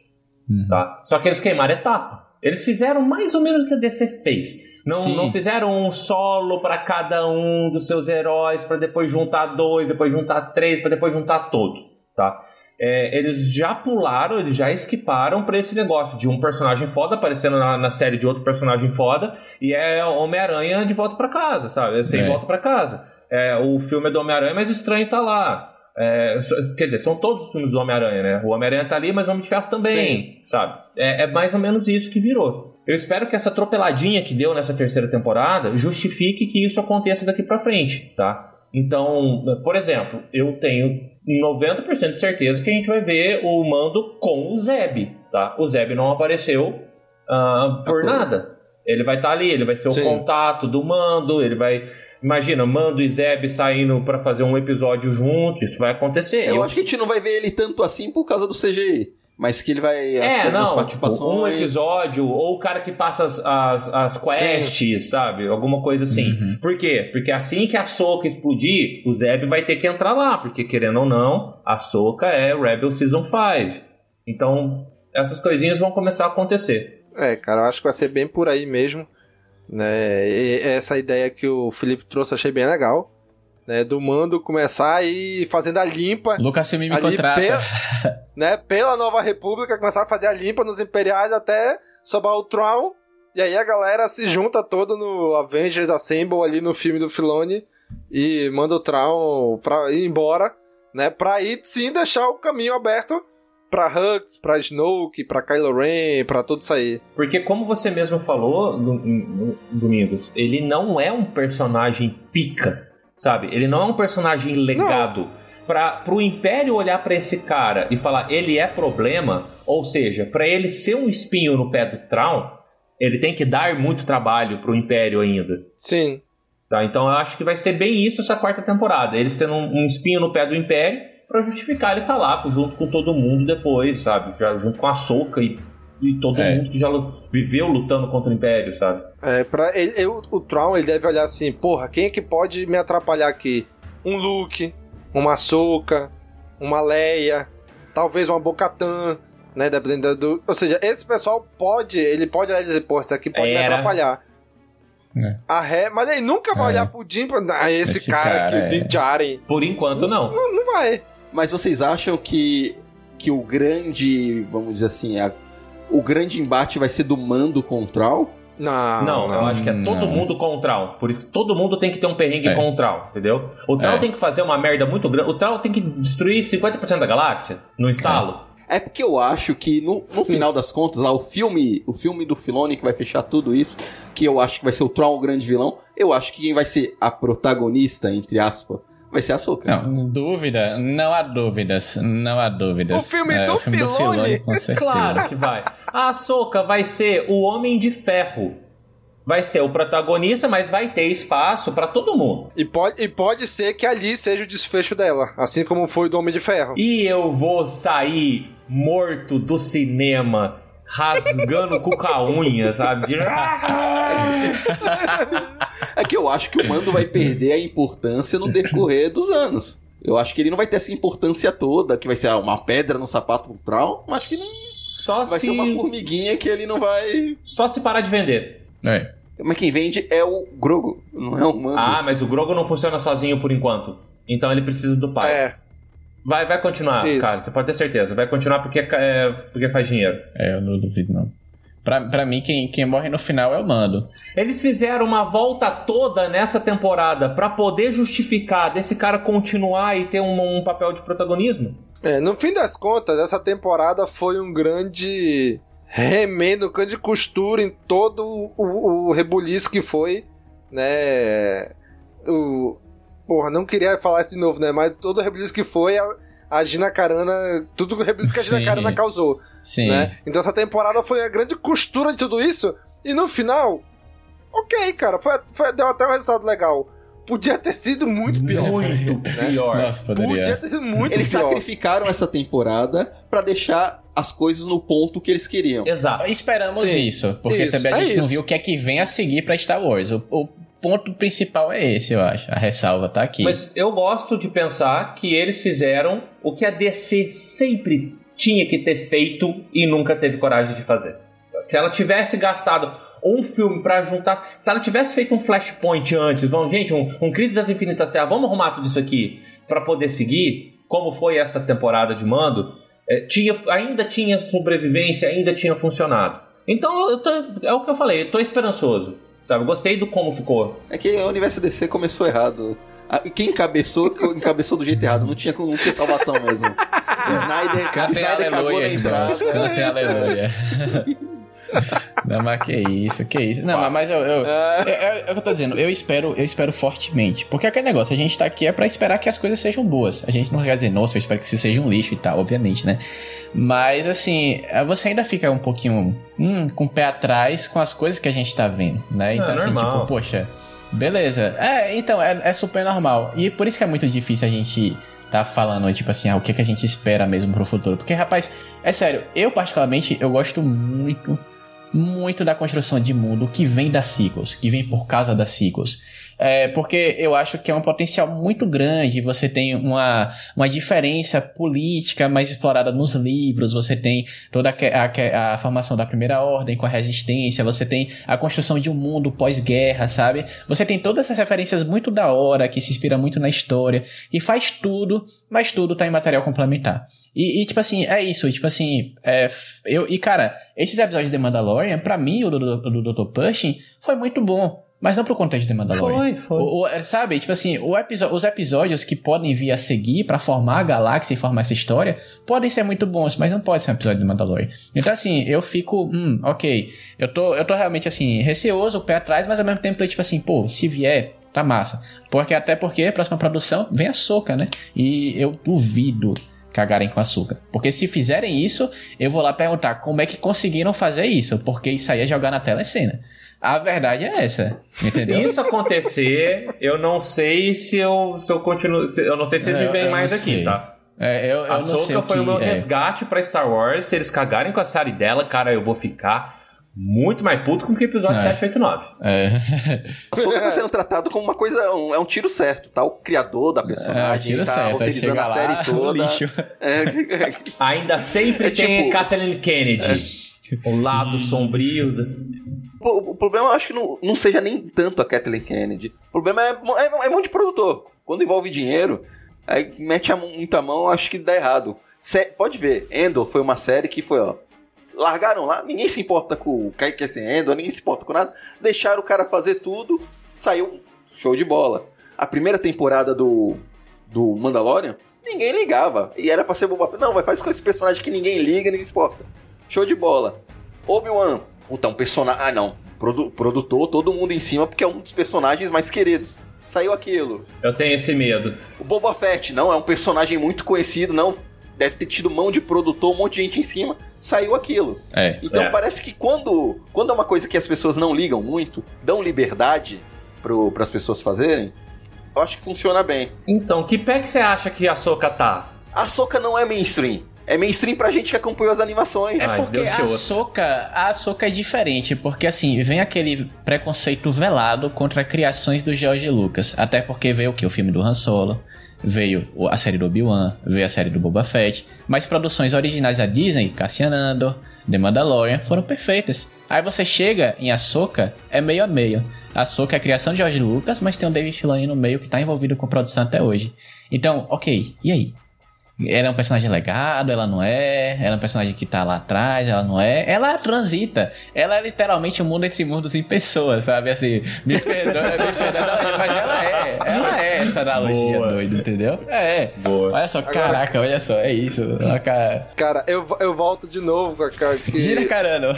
Uhum. Tá? Só que eles queimaram etapa. Eles fizeram mais ou menos o que a DC fez. Não, Sim. não fizeram um solo pra cada um dos seus heróis, pra depois juntar dois, depois juntar três, pra depois juntar todos, tá? É, eles já pularam, eles já esquiparam pra esse negócio de um personagem foda aparecendo na, na série de outro personagem foda e é Homem-Aranha de volta pra casa, sabe? Sem É. volta pra casa. É, o filme é do Homem-Aranha, mas o estranho tá lá. É, quer dizer, são todos os filmes do Homem-Aranha, né? O Homem-Aranha tá ali, mas o Homem de Ferro também, sabe? É, é mais ou menos isso que virou. Eu espero que essa atropeladinha que deu nessa terceira temporada justifique que isso aconteça daqui pra frente, tá? Então, por exemplo, eu tenho 90% de certeza que a gente vai ver o Mando com o Zeb, tá? O Zeb não apareceu ah, por nada. Ele vai estar ali, ele vai ser o Sim. contato do Mando, ele vai... Imagina, Mando e Zeb saindo pra fazer um episódio junto, isso vai acontecer. Eu acho que a gente não vai ver ele tanto assim por causa do CGI. Mas que ele vai É, ter não, participações. tipo, um episódio, ou o cara que passa as, as, as quests, sabe? Alguma coisa assim. Uhum. Por quê? Porque assim que a Soca explodir, o Zeb vai ter que entrar lá, porque querendo ou não, a Soca é Rebel Season 5. Então, essas coisinhas vão começar a acontecer. É, cara, eu acho que vai ser bem por aí mesmo. Né? E essa ideia que o Felipe trouxe achei bem legal. Né? Do mando começar a ir fazendo a limpa. Lucas me contrata. Pela, *laughs* né? pela Nova República, começar a fazer a limpa nos imperiais até sobrar o Tron, e aí a galera se junta toda no Avengers Assemble ali no filme do Filoni e manda o Tron pra ir embora, né? Pra ir sim deixar o caminho aberto pra Hux, pra Snoke, pra Kylo Ren, pra tudo isso aí. Porque como você mesmo falou, Domingos, ele não é um personagem pica, sabe? Ele não é um personagem legado. Para pro Império olhar para esse cara e falar ele é problema, ou seja, para ele ser um espinho no pé do Traum, ele tem que dar muito trabalho pro Império ainda. Sim. Tá, então eu acho que vai ser bem isso essa quarta temporada. Ele sendo um, um espinho no pé do Império para justificar ele estar tá lá junto com todo mundo depois, sabe? Já junto com a Soca e, e todo É. mundo que já viveu lutando contra o Império, sabe? É, pra ele, eu- o Tron, ele deve olhar assim, porra, quem é que pode me atrapalhar aqui? Um Luke, uma Ahsoka, uma Leia, talvez uma Bocatan, né, dependendo do... Ou seja, esse pessoal pode, ele pode olhar e dizer, porra, isso aqui pode me Era. atrapalhar. É. A ré, mas ele nunca vai É. olhar pro Jim, pra- ah, esse, Esse cara, cara aqui, o é. Din Djarin. Por enquanto, não. Não, não vai. Mas vocês acham que, que o grande, vamos dizer assim, a- o grande embate vai ser do mando com o Troll? Não, Não, eu acho que é todo não. mundo com o Troll. Por isso que todo mundo tem que ter um perrengue É. com o Troll, entendeu? O Troll É. tem que fazer uma merda muito grande. O Troll tem que destruir 50% da galáxia no estalo. É porque eu acho que no, no final das contas, lá o filme, o filme do Filoni que vai fechar tudo isso, que eu acho que vai ser o Troll o grande vilão, eu acho que quem vai ser a protagonista, entre aspas, vai ser a Soca. Não, dúvida, não há dúvidas, não há dúvidas. O filme É, do o filme do Filoni? Filoni, com *laughs* certeza. Claro que vai. A Ahsoka vai ser o Homem de Ferro. Vai ser o protagonista, mas vai ter espaço pra todo mundo. E pode, e pode ser que ali seja o desfecho dela, assim como foi do Homem de Ferro. E eu vou sair morto do cinema, rasgando com a unha, sabe? É que eu acho que o mando vai perder a importância no decorrer dos anos. Eu acho que ele não vai ter essa importância toda, que vai ser ah, uma pedra no sapato pro Troll, mas que não Só vai se... ser uma formiguinha que ele não vai. Só se parar de vender. É. Mas quem vende é o Grogo, não é o mando. Ah, mas o Grogu não funciona sozinho por enquanto. Então ele precisa do pai. É. Vai, vai continuar, Isso. cara. Você pode ter certeza. Vai continuar porque, é, porque faz dinheiro. É, eu não duvido, não. Pra, pra mim, quem, quem morre no final é o Mando. Eles fizeram uma volta toda nessa temporada pra poder justificar desse cara continuar e ter um, um papel de protagonismo. É, no fim das contas, essa temporada foi um grande remendo, um grande costura em todo o, o, o rebuliço que foi, né? O, porra, não queria falar isso de novo, né? Mas todo o rebuliço que foi a, a Gina Carana, tudo o rebuliço que a Gina Sim. Carana causou, Sim. né? Então essa temporada foi a grande costura de tudo isso e no final, ok, cara, foi, foi- deu até um resultado legal. Podia ter sido muito pior. Muito pior. Nossa, poderia. Podia ter sido muito Eles pior. sacrificaram essa temporada pra deixar as coisas no ponto que eles queriam. Exato. Esperamos Sim, isso, porque isso, também a é gente não isso. viu o que é que vem a seguir pra Star Wars. O, o ponto principal é esse, eu acho. A ressalva tá aqui. Mas eu gosto de pensar que eles fizeram o que a DC sempre tinha que ter feito e nunca teve coragem de fazer. Se ela tivesse gastado um filme pra juntar, se ela tivesse feito um flashpoint antes, vamos, gente, um, um Crise das Infinitas Terras, vamos arrumar tudo isso aqui pra poder seguir, como foi essa temporada de mando, é, tinha, ainda tinha sobrevivência, ainda tinha funcionado. Então, tô- é o que eu falei, eu tô esperançoso. Sabe, eu gostei do como ficou. É que o universo DC começou errado. Ah, e Quem encabeçou, encabeçou do jeito errado. Não tinha, não tinha salvação mesmo. O Snyder, Snyder cagou na entrada. aleluia. *laughs* *laughs* Não, mas que isso, que isso. Não, mas, mas eu, eu, é, é, é o que eu tô dizendo, eu espero, eu espero fortemente. Porque aquele negócio, a gente tá aqui é pra esperar que as coisas sejam boas. A gente não quer dizer, nossa, eu espero que isso seja um lixo e tal, obviamente, né? Mas assim, você ainda fica um pouquinho hum, com o pé atrás com as coisas que a gente tá vendo, né? Então, assim, normal. tipo, poxa, beleza. É, então, é, é super normal. E por isso que é muito difícil a gente tá falando, tipo assim, ah, o que, que a gente espera mesmo pro futuro. Porque, rapaz, é sério, eu particularmente, eu gosto muito, muito da construção de mundo que vem das sequels, que vem por causa das sequels. É, porque eu acho que é um potencial muito grande. Você tem uma, uma diferença política mais explorada nos livros, você tem toda a, a, a formação da primeira ordem com a resistência, você tem a construção de um mundo pós-guerra, sabe? Você tem todas essas referências muito da hora, que se inspira muito na história, e faz tudo, mas tudo tá em material complementar. E, e tipo assim, é isso, tipo assim, é, eu, e cara, esses episódios de Mandalorian, para mim, o do, do, do Dr. Pushing, foi muito bom. Mas não pro contexto de Mandalorian. Foi, foi. O, o, sabe, tipo assim, os episódios que podem vir a seguir para formar a galáxia e formar essa história podem ser muito bons, mas não pode ser um episódio de Mandalorian. Então, assim, eu fico, hum, ok. Eu tô, eu tô realmente, assim, receoso, o pé atrás, mas ao mesmo tempo tô tipo assim, pô, se vier, tá massa. Porque até porque a próxima produção vem a soca, né? E eu duvido cagarem com açúcar. Porque se fizerem isso, eu vou lá perguntar como é que conseguiram fazer isso, porque isso aí é jogar na tela cena. A verdade é essa. Entendeu? Se isso acontecer, eu não sei se eu, se eu continuo. Se, eu não sei se vocês me veem mais aqui, sei. tá? É, eu, eu a não sei Soca o foi que o meu é. resgate pra Star Wars. Se eles cagarem com a série dela, cara, eu vou ficar muito mais puto com que o episódio É. 789. É. *laughs* A Soca tá sendo tratado como uma coisa, um- é um tiro certo, tá? O criador da personagem, tiro tá certo, chega a lá, série *laughs* o toda. lixo. É, Ainda sempre É tem tipo- Kathleen Kennedy. O lado *laughs* sombrio. O, o problema acho que não, não seja nem tanto a Kathleen Kennedy. O problema é, é, é de produtor. Quando envolve dinheiro, aí mete a muita mão, acho que dá errado. Sé- pode ver, Endor foi uma série que foi, ó. Largaram lá, ninguém se importa com o Kaique Endor, ninguém se importa com nada. Deixaram o cara fazer tudo, saiu show de bola. A primeira temporada do, do Mandalorian, ninguém ligava. E era pra ser Boba. Não, vai faz com esse personagem que ninguém liga, ninguém se importa. Show de bola. Obi-Wan, puta, um personagem. Ah, não. Produ- produtor, todo mundo em cima, porque é um dos personagens mais queridos. Saiu aquilo. Eu tenho esse medo. O Boba Fett, não, é um personagem muito conhecido, não. Deve ter tido mão de produtor, um monte de gente em cima. Saiu aquilo. É. Então É. parece que quando, quando é uma coisa que as pessoas não ligam muito, dão liberdade para as pessoas fazerem, eu acho que funciona bem. Então, que pé que você acha que a Soca tá? A Soca não é mainstream. É mainstream pra gente que acompanhou as animações. É porque a Soca, a Soca é diferente, porque assim, vem aquele preconceito velado contra criações do George Lucas. Até porque veio o que? O filme do Han Solo, veio a série do Obi-Wan, veio a série do Boba Fett. Mas produções originais da Disney, Cassian Andor, The Mandalorian, foram perfeitas. Aí você chega em Ahsoka, é meio a meio. A Ahsoka é a criação de George Lucas, mas tem o David Filoni no meio que tá envolvido com a produção até hoje. Então, ok, e aí? Ela é um personagem legado, ela não é. Ela é um personagem que tá lá atrás, ela não é. Ela transita. Ela é literalmente um mundo entre mundos em pessoas, sabe? Assim, me perdoa, me perdoa, mas ela é. Ela é essa analogia Boa. doida, entendeu? É. Boa. Olha só, caraca, olha só, é isso. Olha, cara. Cara, eu, eu volto de novo com a cara que... Gira carando.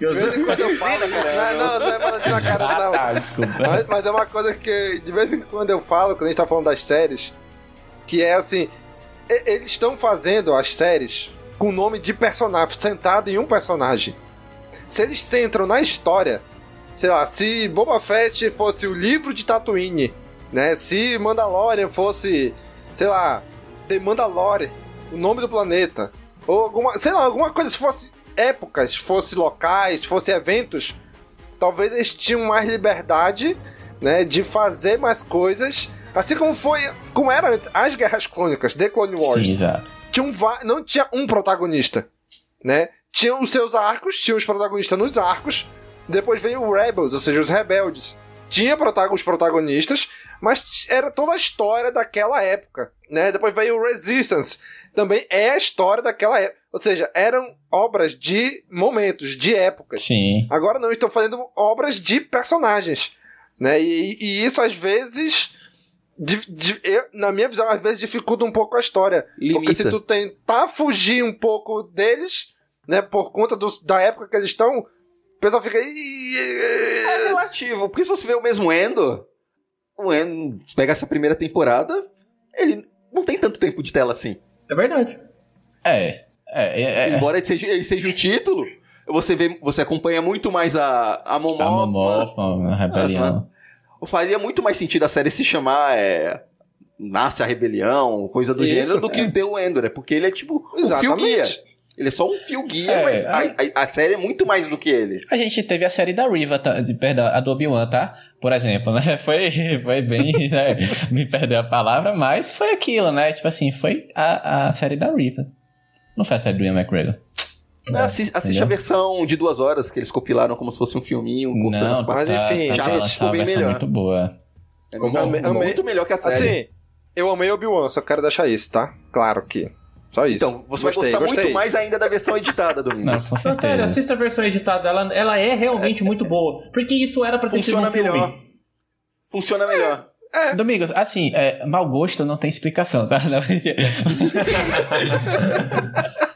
De vez em quando eu falo. Não, não, não é pra tirar a cara, Ah, não. tá, desculpa. Mas, mas é uma coisa que de vez em quando eu falo, quando a gente tá falando das séries, que é assim: eles estão fazendo as séries com o nome de personagem, sentado em um personagem. Se eles centram na história, sei lá, se Boba Fett fosse o livro de Tatooine, né? Se Mandalorian fosse, sei lá, The Mandalorian, o nome do planeta, ou alguma, sei lá, alguma coisa, se fosse épocas, fosse locais, fosse eventos, talvez eles tinham mais liberdade, né, de fazer mais coisas, assim como foi, como era antes, as Guerras Clônicas, The Clone Wars. Sim, exato. Tinha um não tinha um protagonista, né? Tinha os seus arcos, tinha os protagonistas nos arcos, depois veio o Rebels, ou seja, os rebeldes. Tinha os protagonistas, mas era toda a história daquela época, né? Depois veio o Resistance, também é a história daquela época. Ou seja, eram obras de momentos, de épocas. Sim. Agora não, estão fazendo obras de personagens, né? E, e isso às vezes, di- di- eu- na minha visão, às vezes dificulta um pouco a história. Porque Limita. se tu tentar fugir um pouco deles, né, por conta dos- da época que eles estão, o pessoal fica. É relativo, porque se você vê o mesmo Endo, o Endo, se pegar essa primeira temporada, ele não tem tanto tempo de tela assim. É verdade. É. É, é, é. Embora ele seja, ele seja o título, você vê, você acompanha muito mais a, a Mon A. Momothma, a rebelião. Faria muito mais sentido a série se chamar é, Nasce a Rebelião, coisa do Isso, gênero, do é. que Endor, é porque ele é tipo o fio Exatamente. guia. Ele é só um fio guia, É, mas a, a- a série é muito mais do que ele. A gente teve a série da Riva, tá, de, perdão, a do Obi-Wan, tá? Por exemplo, né? *laughs* Foi, foi bem, né? Me perdeu a palavra, mas foi aquilo, né? Tipo assim, foi a, a série da Riva. Não foi a série do Ian McGregor. Ah, assi- assiste Entendeu? a versão de duas horas que eles compilaram como se fosse um filminho, cortando Não, mas enfim, já gente, ficou bem melhor. muito boa. É muito, muito melhor que a série. Assim, eu amei Obi-Wan, só quero deixar isso, tá? Claro que. Só isso. Então, você vai Gostei, gostar gostei. muito mais ainda da versão editada, Não, Domingos. Não, sério, assista a versão editada, ela, ela é realmente muito boa. Porque isso era pra ter sido Funciona um filme. melhor. Funciona melhor. Domingos, assim, é, mau gosto não tem explicação, tá? *laughs* *laughs*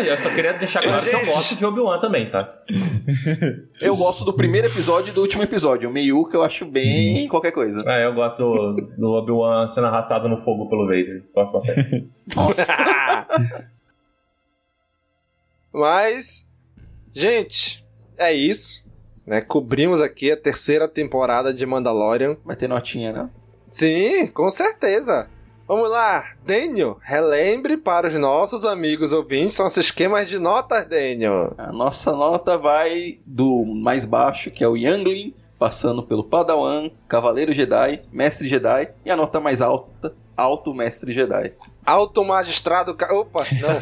Eu só queria deixar claro que eu gosto de Obi-Wan também, tá? Eu gosto do primeiro episódio e do último episódio. O Meiuca eu acho bem qualquer coisa. É, eu gosto do, do Obi-Wan sendo arrastado no fogo pelo Vader. Gosto bastante. *laughs* *laughs* Mas, gente, é isso. Né? Cobrimos aqui a terceira temporada de Mandalorian. Vai ter notinha, né? Sim, com certeza. Vamos lá, Daniel, relembre para os nossos amigos ouvintes nossos esquemas de notas, Daniel. A nossa nota vai do mais baixo, que é o Youngling, passando pelo Padawan, Cavaleiro Jedi, Mestre Jedi, e a nota mais alta, Alto Mestre Jedi. Alto Magistrado. Opa, não.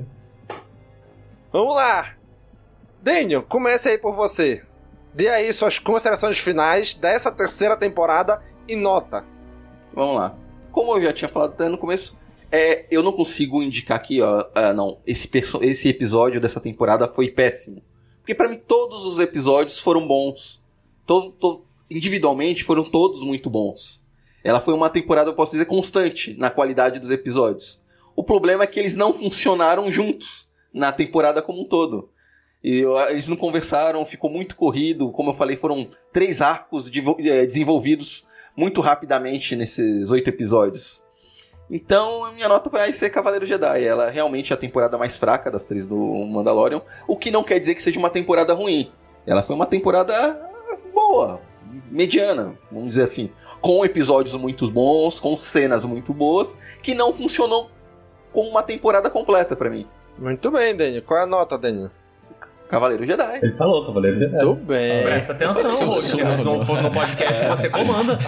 *laughs* Vamos lá. Daniel, comece aí por você. Dê aí suas considerações finais dessa terceira temporada e nota. Vamos lá. Como eu já tinha falado até no começo, é, eu não consigo indicar aqui, ó, ah, não, esse, esse episódio dessa temporada foi péssimo. Porque pra mim todos os episódios foram bons. To- to- individualmente foram todos muito bons. Ela foi uma temporada, eu posso dizer, constante na qualidade dos episódios. O problema é que eles não funcionaram juntos na temporada como um todo. E eles não conversaram, ficou muito corrido. Como eu falei, foram três arcos devo- eh, desenvolvidos muito rapidamente nesses oito episódios. Então, a minha nota vai ser Cavaleiro Jedi. Ela realmente é a temporada mais fraca das três do Mandalorian. O que não quer dizer que seja uma temporada ruim. Ela foi uma temporada boa, mediana, vamos dizer assim. Com episódios muito bons, com cenas muito boas, que não funcionou como uma temporada completa pra mim. Muito bem, Daniel. Qual é a nota, Daniel? Cavaleiro Jedi. Ele falou, Cavaleiro Jedi. Muito bem. Presta atenção, Seu hoje, sono. no, no podcast você *laughs* comanda.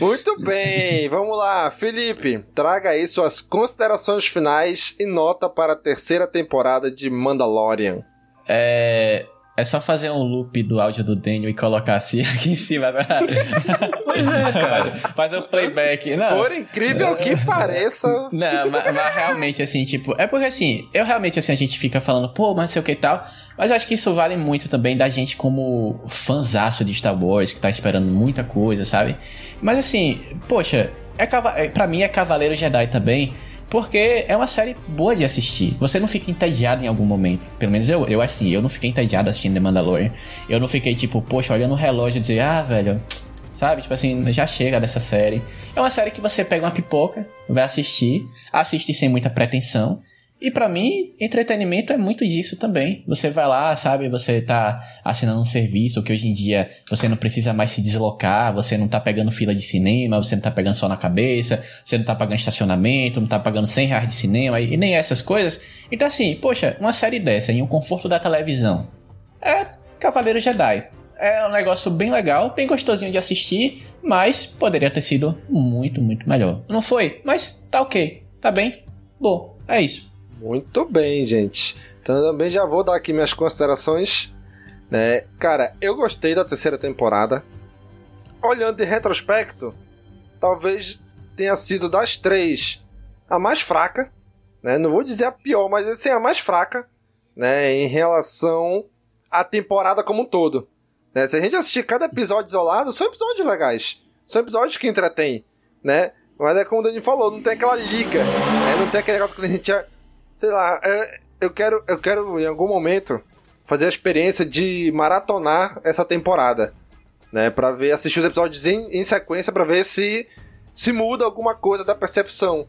Muito bem, vamos lá, Felipe, traga aí suas considerações finais e nota para a terceira temporada de Mandalorian. É, é só fazer um loop do áudio do Daniel e colocar assim *laughs* aqui em cima. Pois é, cara. Fazer o playback. Não, Por incrível que pareça, Não, mas, mas realmente, assim, tipo, é porque assim, eu realmente, assim, a gente fica falando, pô, mas não sei o que e tal, mas eu acho que isso vale muito também da gente como fanzaço de Star Wars, que tá esperando muita coisa, sabe? Mas assim, poxa, é, é, pra mim é Cavaleiro Jedi também, porque é uma série boa de assistir. Você não fica entediado em algum momento. Pelo menos eu, eu assim, eu não fiquei entediado assistindo The Mandalorian. Eu não fiquei, tipo, poxa, olhando o relógio e dizer, ah, velho, Sabe? Tipo assim, já chega dessa série. É uma série que você pega uma pipoca, vai assistir, assiste sem muita pretensão. E pra mim, entretenimento é muito disso também. Você vai lá, sabe? Você tá assinando um serviço que hoje em dia você não precisa mais se deslocar, você não tá pegando fila de cinema, você não tá pegando só na cabeça, você não tá pagando estacionamento, não tá pagando 100 reais de cinema e nem essas coisas. Então assim, poxa, uma série dessa em um conforto da televisão é Cavaleiro Jedi. É um negócio bem legal, bem gostosinho de assistir, mas poderia ter sido muito, muito melhor. Não foi, mas tá ok, tá bem, bom, é isso. Muito bem, gente. Então também já vou dar aqui minhas considerações. Né? Cara, eu gostei da terceira temporada. Olhando em retrospecto, talvez tenha sido das três a mais fraca. Né? Não vou dizer a pior, mas assim, a mais fraca né? em relação à temporada como um todo. Né? Se a gente assistir cada episódio isolado, são episódios legais. São episódios que entretêm. Né? Mas é como o Dani falou, não tem aquela liga. Né? Não tem aquele negócio que a gente. Sei lá, é, eu quero, eu quero em algum momento fazer a experiência de maratonar essa temporada, né, para ver assistir os episódios em, em sequência para ver se se muda alguma coisa da percepção,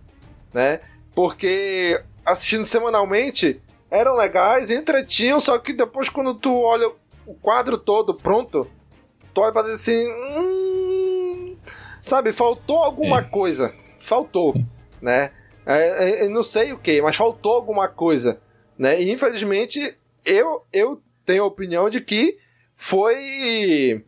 né? Porque assistindo semanalmente eram legais, entretinham, só que depois quando tu olha o quadro todo pronto, tu olha para dizer assim, hum, sabe, faltou alguma coisa. Faltou, né? É, é, eu não sei o que, mas faltou alguma coisa, né? E infelizmente eu, eu tenho a opinião de que foi.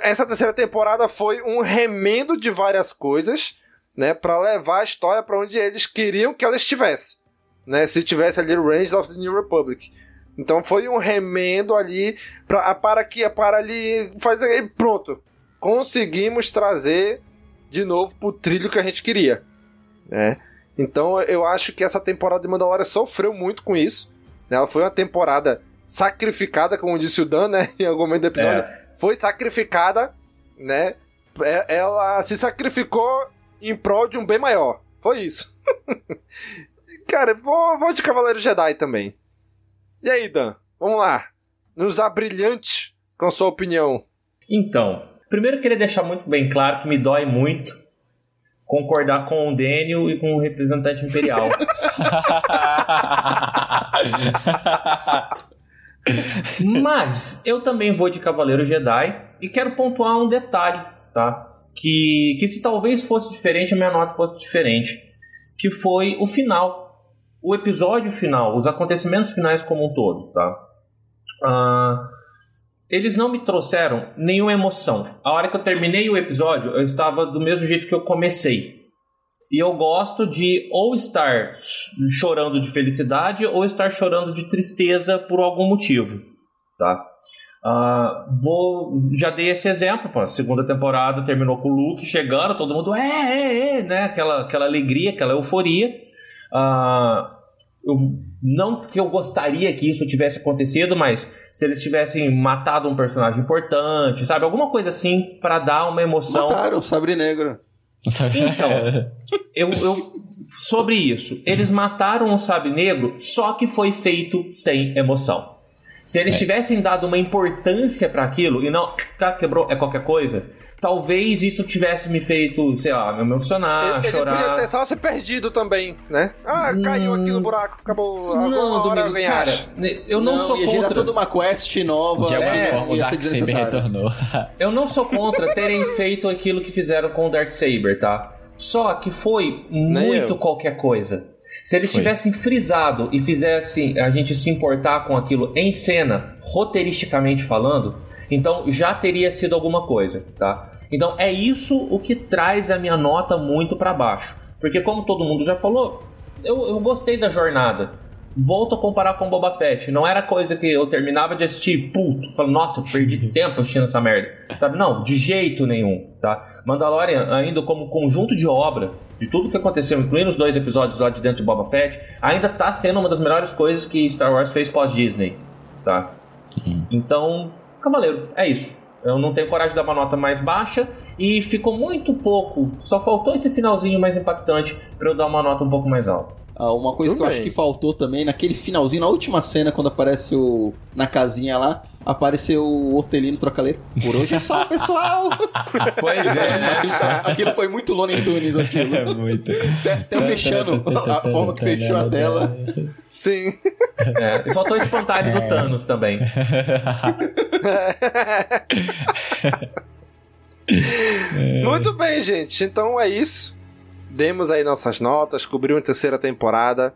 Essa terceira temporada foi um remendo de várias coisas, né? Pra levar a história para onde eles queriam que ela estivesse, né? Se tivesse ali Rangers of the New Republic. Então foi um remendo ali pra, para que para ali fazer pronto. Conseguimos trazer de novo pro trilho que a gente queria, né? Então eu acho que essa temporada de Mandalorian sofreu muito com isso. Né? Ela foi uma temporada sacrificada, como disse o Dan, né? *laughs* Em algum momento do episódio. É. Foi sacrificada, né? É, ela se sacrificou em prol de um bem maior. Foi isso. *laughs* Cara, vou, vou de Cavaleiro Jedi também. E aí, Dan? Vamos lá. Nos abrilhante com sua opinião. Então, primeiro queria deixar muito bem claro que me dói muito concordar com o Daniel e com o representante imperial. *laughs* Mas eu também vou de Cavaleiro Jedi e quero pontuar um detalhe, tá? Que, que se talvez fosse diferente, a minha nota fosse diferente. Que foi o final. O episódio final, os acontecimentos finais como um todo, tá? Uh, eles não me trouxeram nenhuma emoção. A hora que eu terminei o episódio, eu estava do mesmo jeito que eu comecei. E eu gosto de ou estar chorando de felicidade ou estar chorando de tristeza por algum motivo, tá? Uh, vou, já dei esse exemplo, pô, segunda temporada terminou com o Luke chegando, todo mundo é, é, é, né? Aquela, aquela alegria, aquela euforia. Uh, eu, não que eu gostaria que isso tivesse acontecido, mas se eles tivessem matado um personagem importante, sabe? Alguma coisa assim para dar uma emoção. Mataram o Sabre Negro. Então, *laughs* eu, eu, sobre isso, eles mataram o Sabre Negro, só que foi feito sem emoção. Se eles é. tivessem dado uma importância para aquilo e não, tá, quebrou, é qualquer coisa, talvez isso tivesse me feito, sei lá, me emocionar, ele, chorar. Ele podia ter só ser perdido também, né? Ah, caiu aqui no hum. buraco, acabou. Não, agora Domingo, cara, eu não, não sou ia contra. toda uma quest nova. De alguma é, forma o Darksaber retornou. *laughs* eu não sou contra terem feito aquilo que fizeram com o Darksaber, tá? Só que foi muito qualquer coisa. Se eles tivessem frisado e fizessem a gente se importar com aquilo em cena, roteiristicamente falando, então já teria sido alguma coisa, tá? Então é isso o que traz a minha nota muito para baixo. Porque como todo mundo já falou, eu, eu gostei da jornada. Volto a comparar com Boba Fett. Não era coisa que eu terminava de assistir, puto, falando, nossa, eu perdi tempo assistindo essa merda. Sabe? Não, de jeito nenhum, tá? Mandalorian, ainda como conjunto de obra, de tudo que aconteceu, incluindo os dois episódios lá de dentro de Boba Fett, ainda tá sendo uma das melhores coisas que Star Wars fez pós-Disney, tá? Então, Cavaleiro, é isso. Eu não tenho coragem de dar uma nota mais baixa e ficou muito pouco. Só faltou esse finalzinho mais impactante para eu dar uma nota um pouco mais alta. Ah, uma coisa Tudo que eu acho que faltou também, naquele finalzinho, na última cena, quando aparece o. na casinha lá, apareceu o Hortelino Trocaleiro. Por hoje é só, pessoal! *laughs* pois é. *laughs* Aquilo, tá, aquilo, foi muito Looney Tunes, aquilo. *laughs* É muito. Até, até fechando a forma que fechou a tela. Sim. É, e faltou o espantalho do é. Thanos também. muito bem, gente. Então é isso demos aí nossas notas, cobrimos a terceira temporada.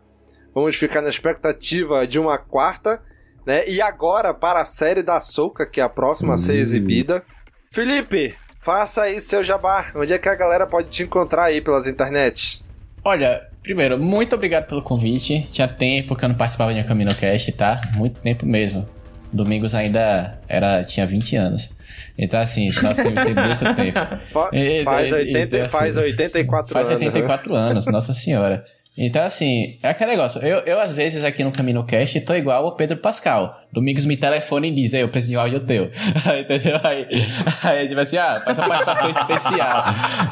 Vamos ficar na expectativa de uma quarta, né? E agora para a série da Soca, que é a próxima a ser hum. exibida. Felipe, faça aí seu jabá. Onde é que a galera pode te encontrar aí pelas internets? Olha, primeiro, muito obrigado pelo convite. Tinha tempo que eu não participava de um CaminoCast, tá? Muito tempo mesmo. Domingos ainda era tinha 20 anos. Então, assim, nós temos tem muito tempo. *laughs* faz, 80, então, faz 84 faz anos. Faz 84 né? anos, nossa senhora. Então, assim, é aquele negócio. Eu, eu às vezes, aqui no Caminho Cast, tô igual o Pedro Pascal. Domingos me telefona e diz, eu preciso de um áudio teu. *laughs* Entendeu? Aí, aí tipo assim, ah, faz uma participação especial.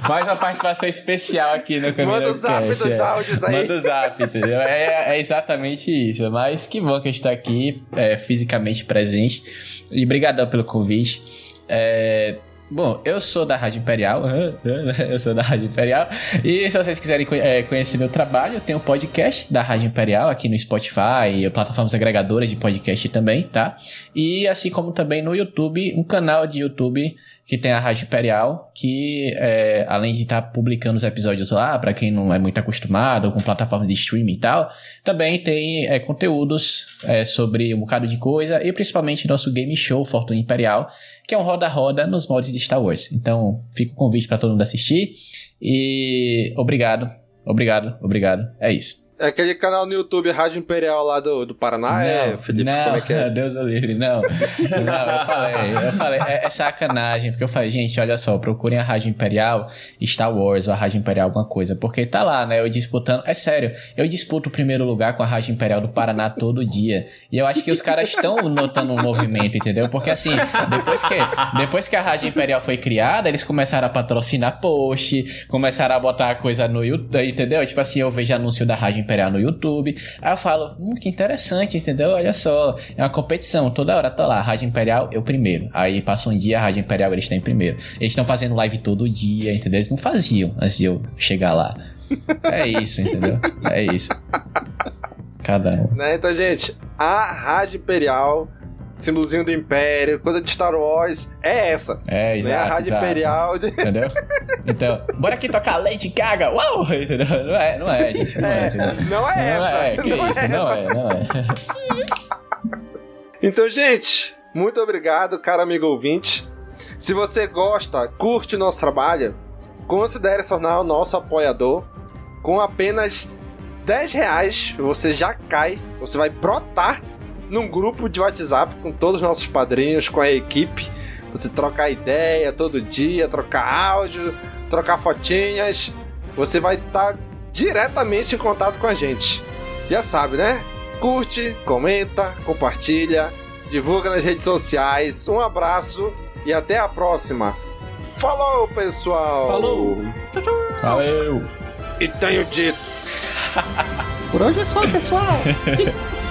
Faz uma participação especial aqui no Caminho Manda o zap dos é. áudios aí. Manda o zap, entendeu? É, é, exatamente isso. Mas que bom que a gente tá aqui, é, fisicamente presente. E brigadão pelo convite. É, Bom, eu sou da Rádio Imperial, *laughs* eu sou da Rádio Imperial, e se vocês quiserem é, conhecer meu trabalho, eu tenho um podcast da Rádio Imperial aqui no Spotify, plataformas agregadoras de podcast também, tá? E assim como também no YouTube, um canal de YouTube que tem a Rádio Imperial, que é, além de estar tá publicando os episódios lá, para quem não é muito acostumado com plataforma de streaming e tal, também tem é, conteúdos é, sobre um bocado de coisa e principalmente nosso game show Fortuna Imperial, que é um roda-roda nos mods de Star Wars. Então, fica o convite para todo mundo assistir e obrigado, obrigado, obrigado. É isso. É aquele canal no YouTube Rádio Imperial lá do, do Paraná, não, é, Felipe? Não, como é que é? *laughs* Deus o livre, não. não, eu falei, eu falei, é, é, sacanagem, porque eu falei, gente, olha só, procurem a Rádio Imperial, Star Wars ou a Rádio Imperial alguma coisa, porque tá lá, né, eu disputando, é sério, eu disputo o primeiro lugar com a Rádio Imperial do Paraná todo dia, e eu acho que os caras estão notando um movimento, entendeu? Porque assim, depois que, depois que a Rádio Imperial foi criada, eles começaram a patrocinar post, começaram a botar coisa no YouTube, entendeu? Tipo assim, eu vejo anúncio da Rádio Imperial no YouTube. Aí eu falo, hum, que interessante, entendeu? Olha só, é uma competição, toda hora tá lá, Rádio Imperial, eu primeiro. Aí passa um dia, a Rádio Imperial eles estão em primeiro. Eles estão fazendo live todo dia, entendeu? Eles não faziam antes de eu chegar lá. É isso, entendeu? É isso. Cada um. Né? Então, gente, a Rádio Imperial símbolozinho do Império, coisa de Star Wars, é essa. É, exato. Né? A Rádio exato. Imperial. Entendeu? Então, bora aqui tocar Lady Gaga, uau! Entendeu? Não é, não é, gente. Não é, é não é essa. Não é, que não isso, é não essa. é, não é. Então, gente, muito obrigado, cara amigo ouvinte. Se você gosta, curte nosso trabalho, considere se tornar o nosso apoiador. Com apenas 10 reais, você já cai, você vai brotar num grupo de WhatsApp com todos os nossos padrinhos, com a equipe. Você trocar ideia todo dia, trocar áudio, trocar fotinhas. Você vai estar diretamente em contato com a gente. Já sabe, né? Curte, comenta, compartilha, divulga nas redes sociais. Um abraço e até a próxima. Falou, pessoal! Falou! Valeu! E tenho dito. Por hoje é só, pessoal! *laughs*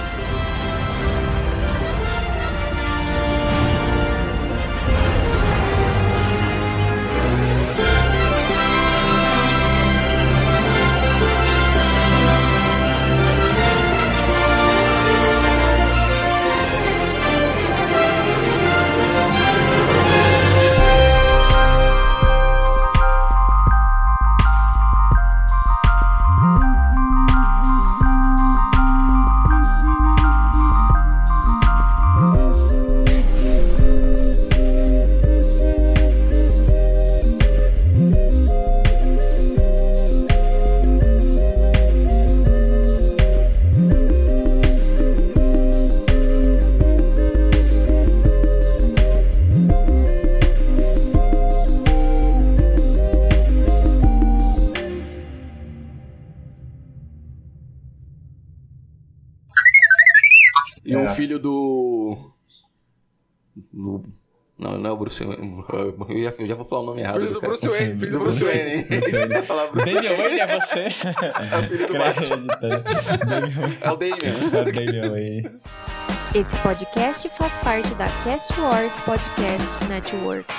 filho do. do- Não, não é o Bruce Wayne. *laughs* Eu já, eu já vou falar o nome errado. Filho do cara. Bruce Wayne, filho do Bruce Bruce Wayne. Damian Wayne *laughs* é você? *laughs* É o filho do Batman. É o Damian. É o Damian Wayne. Esse podcast faz parte da Cast Wars Podcast Network.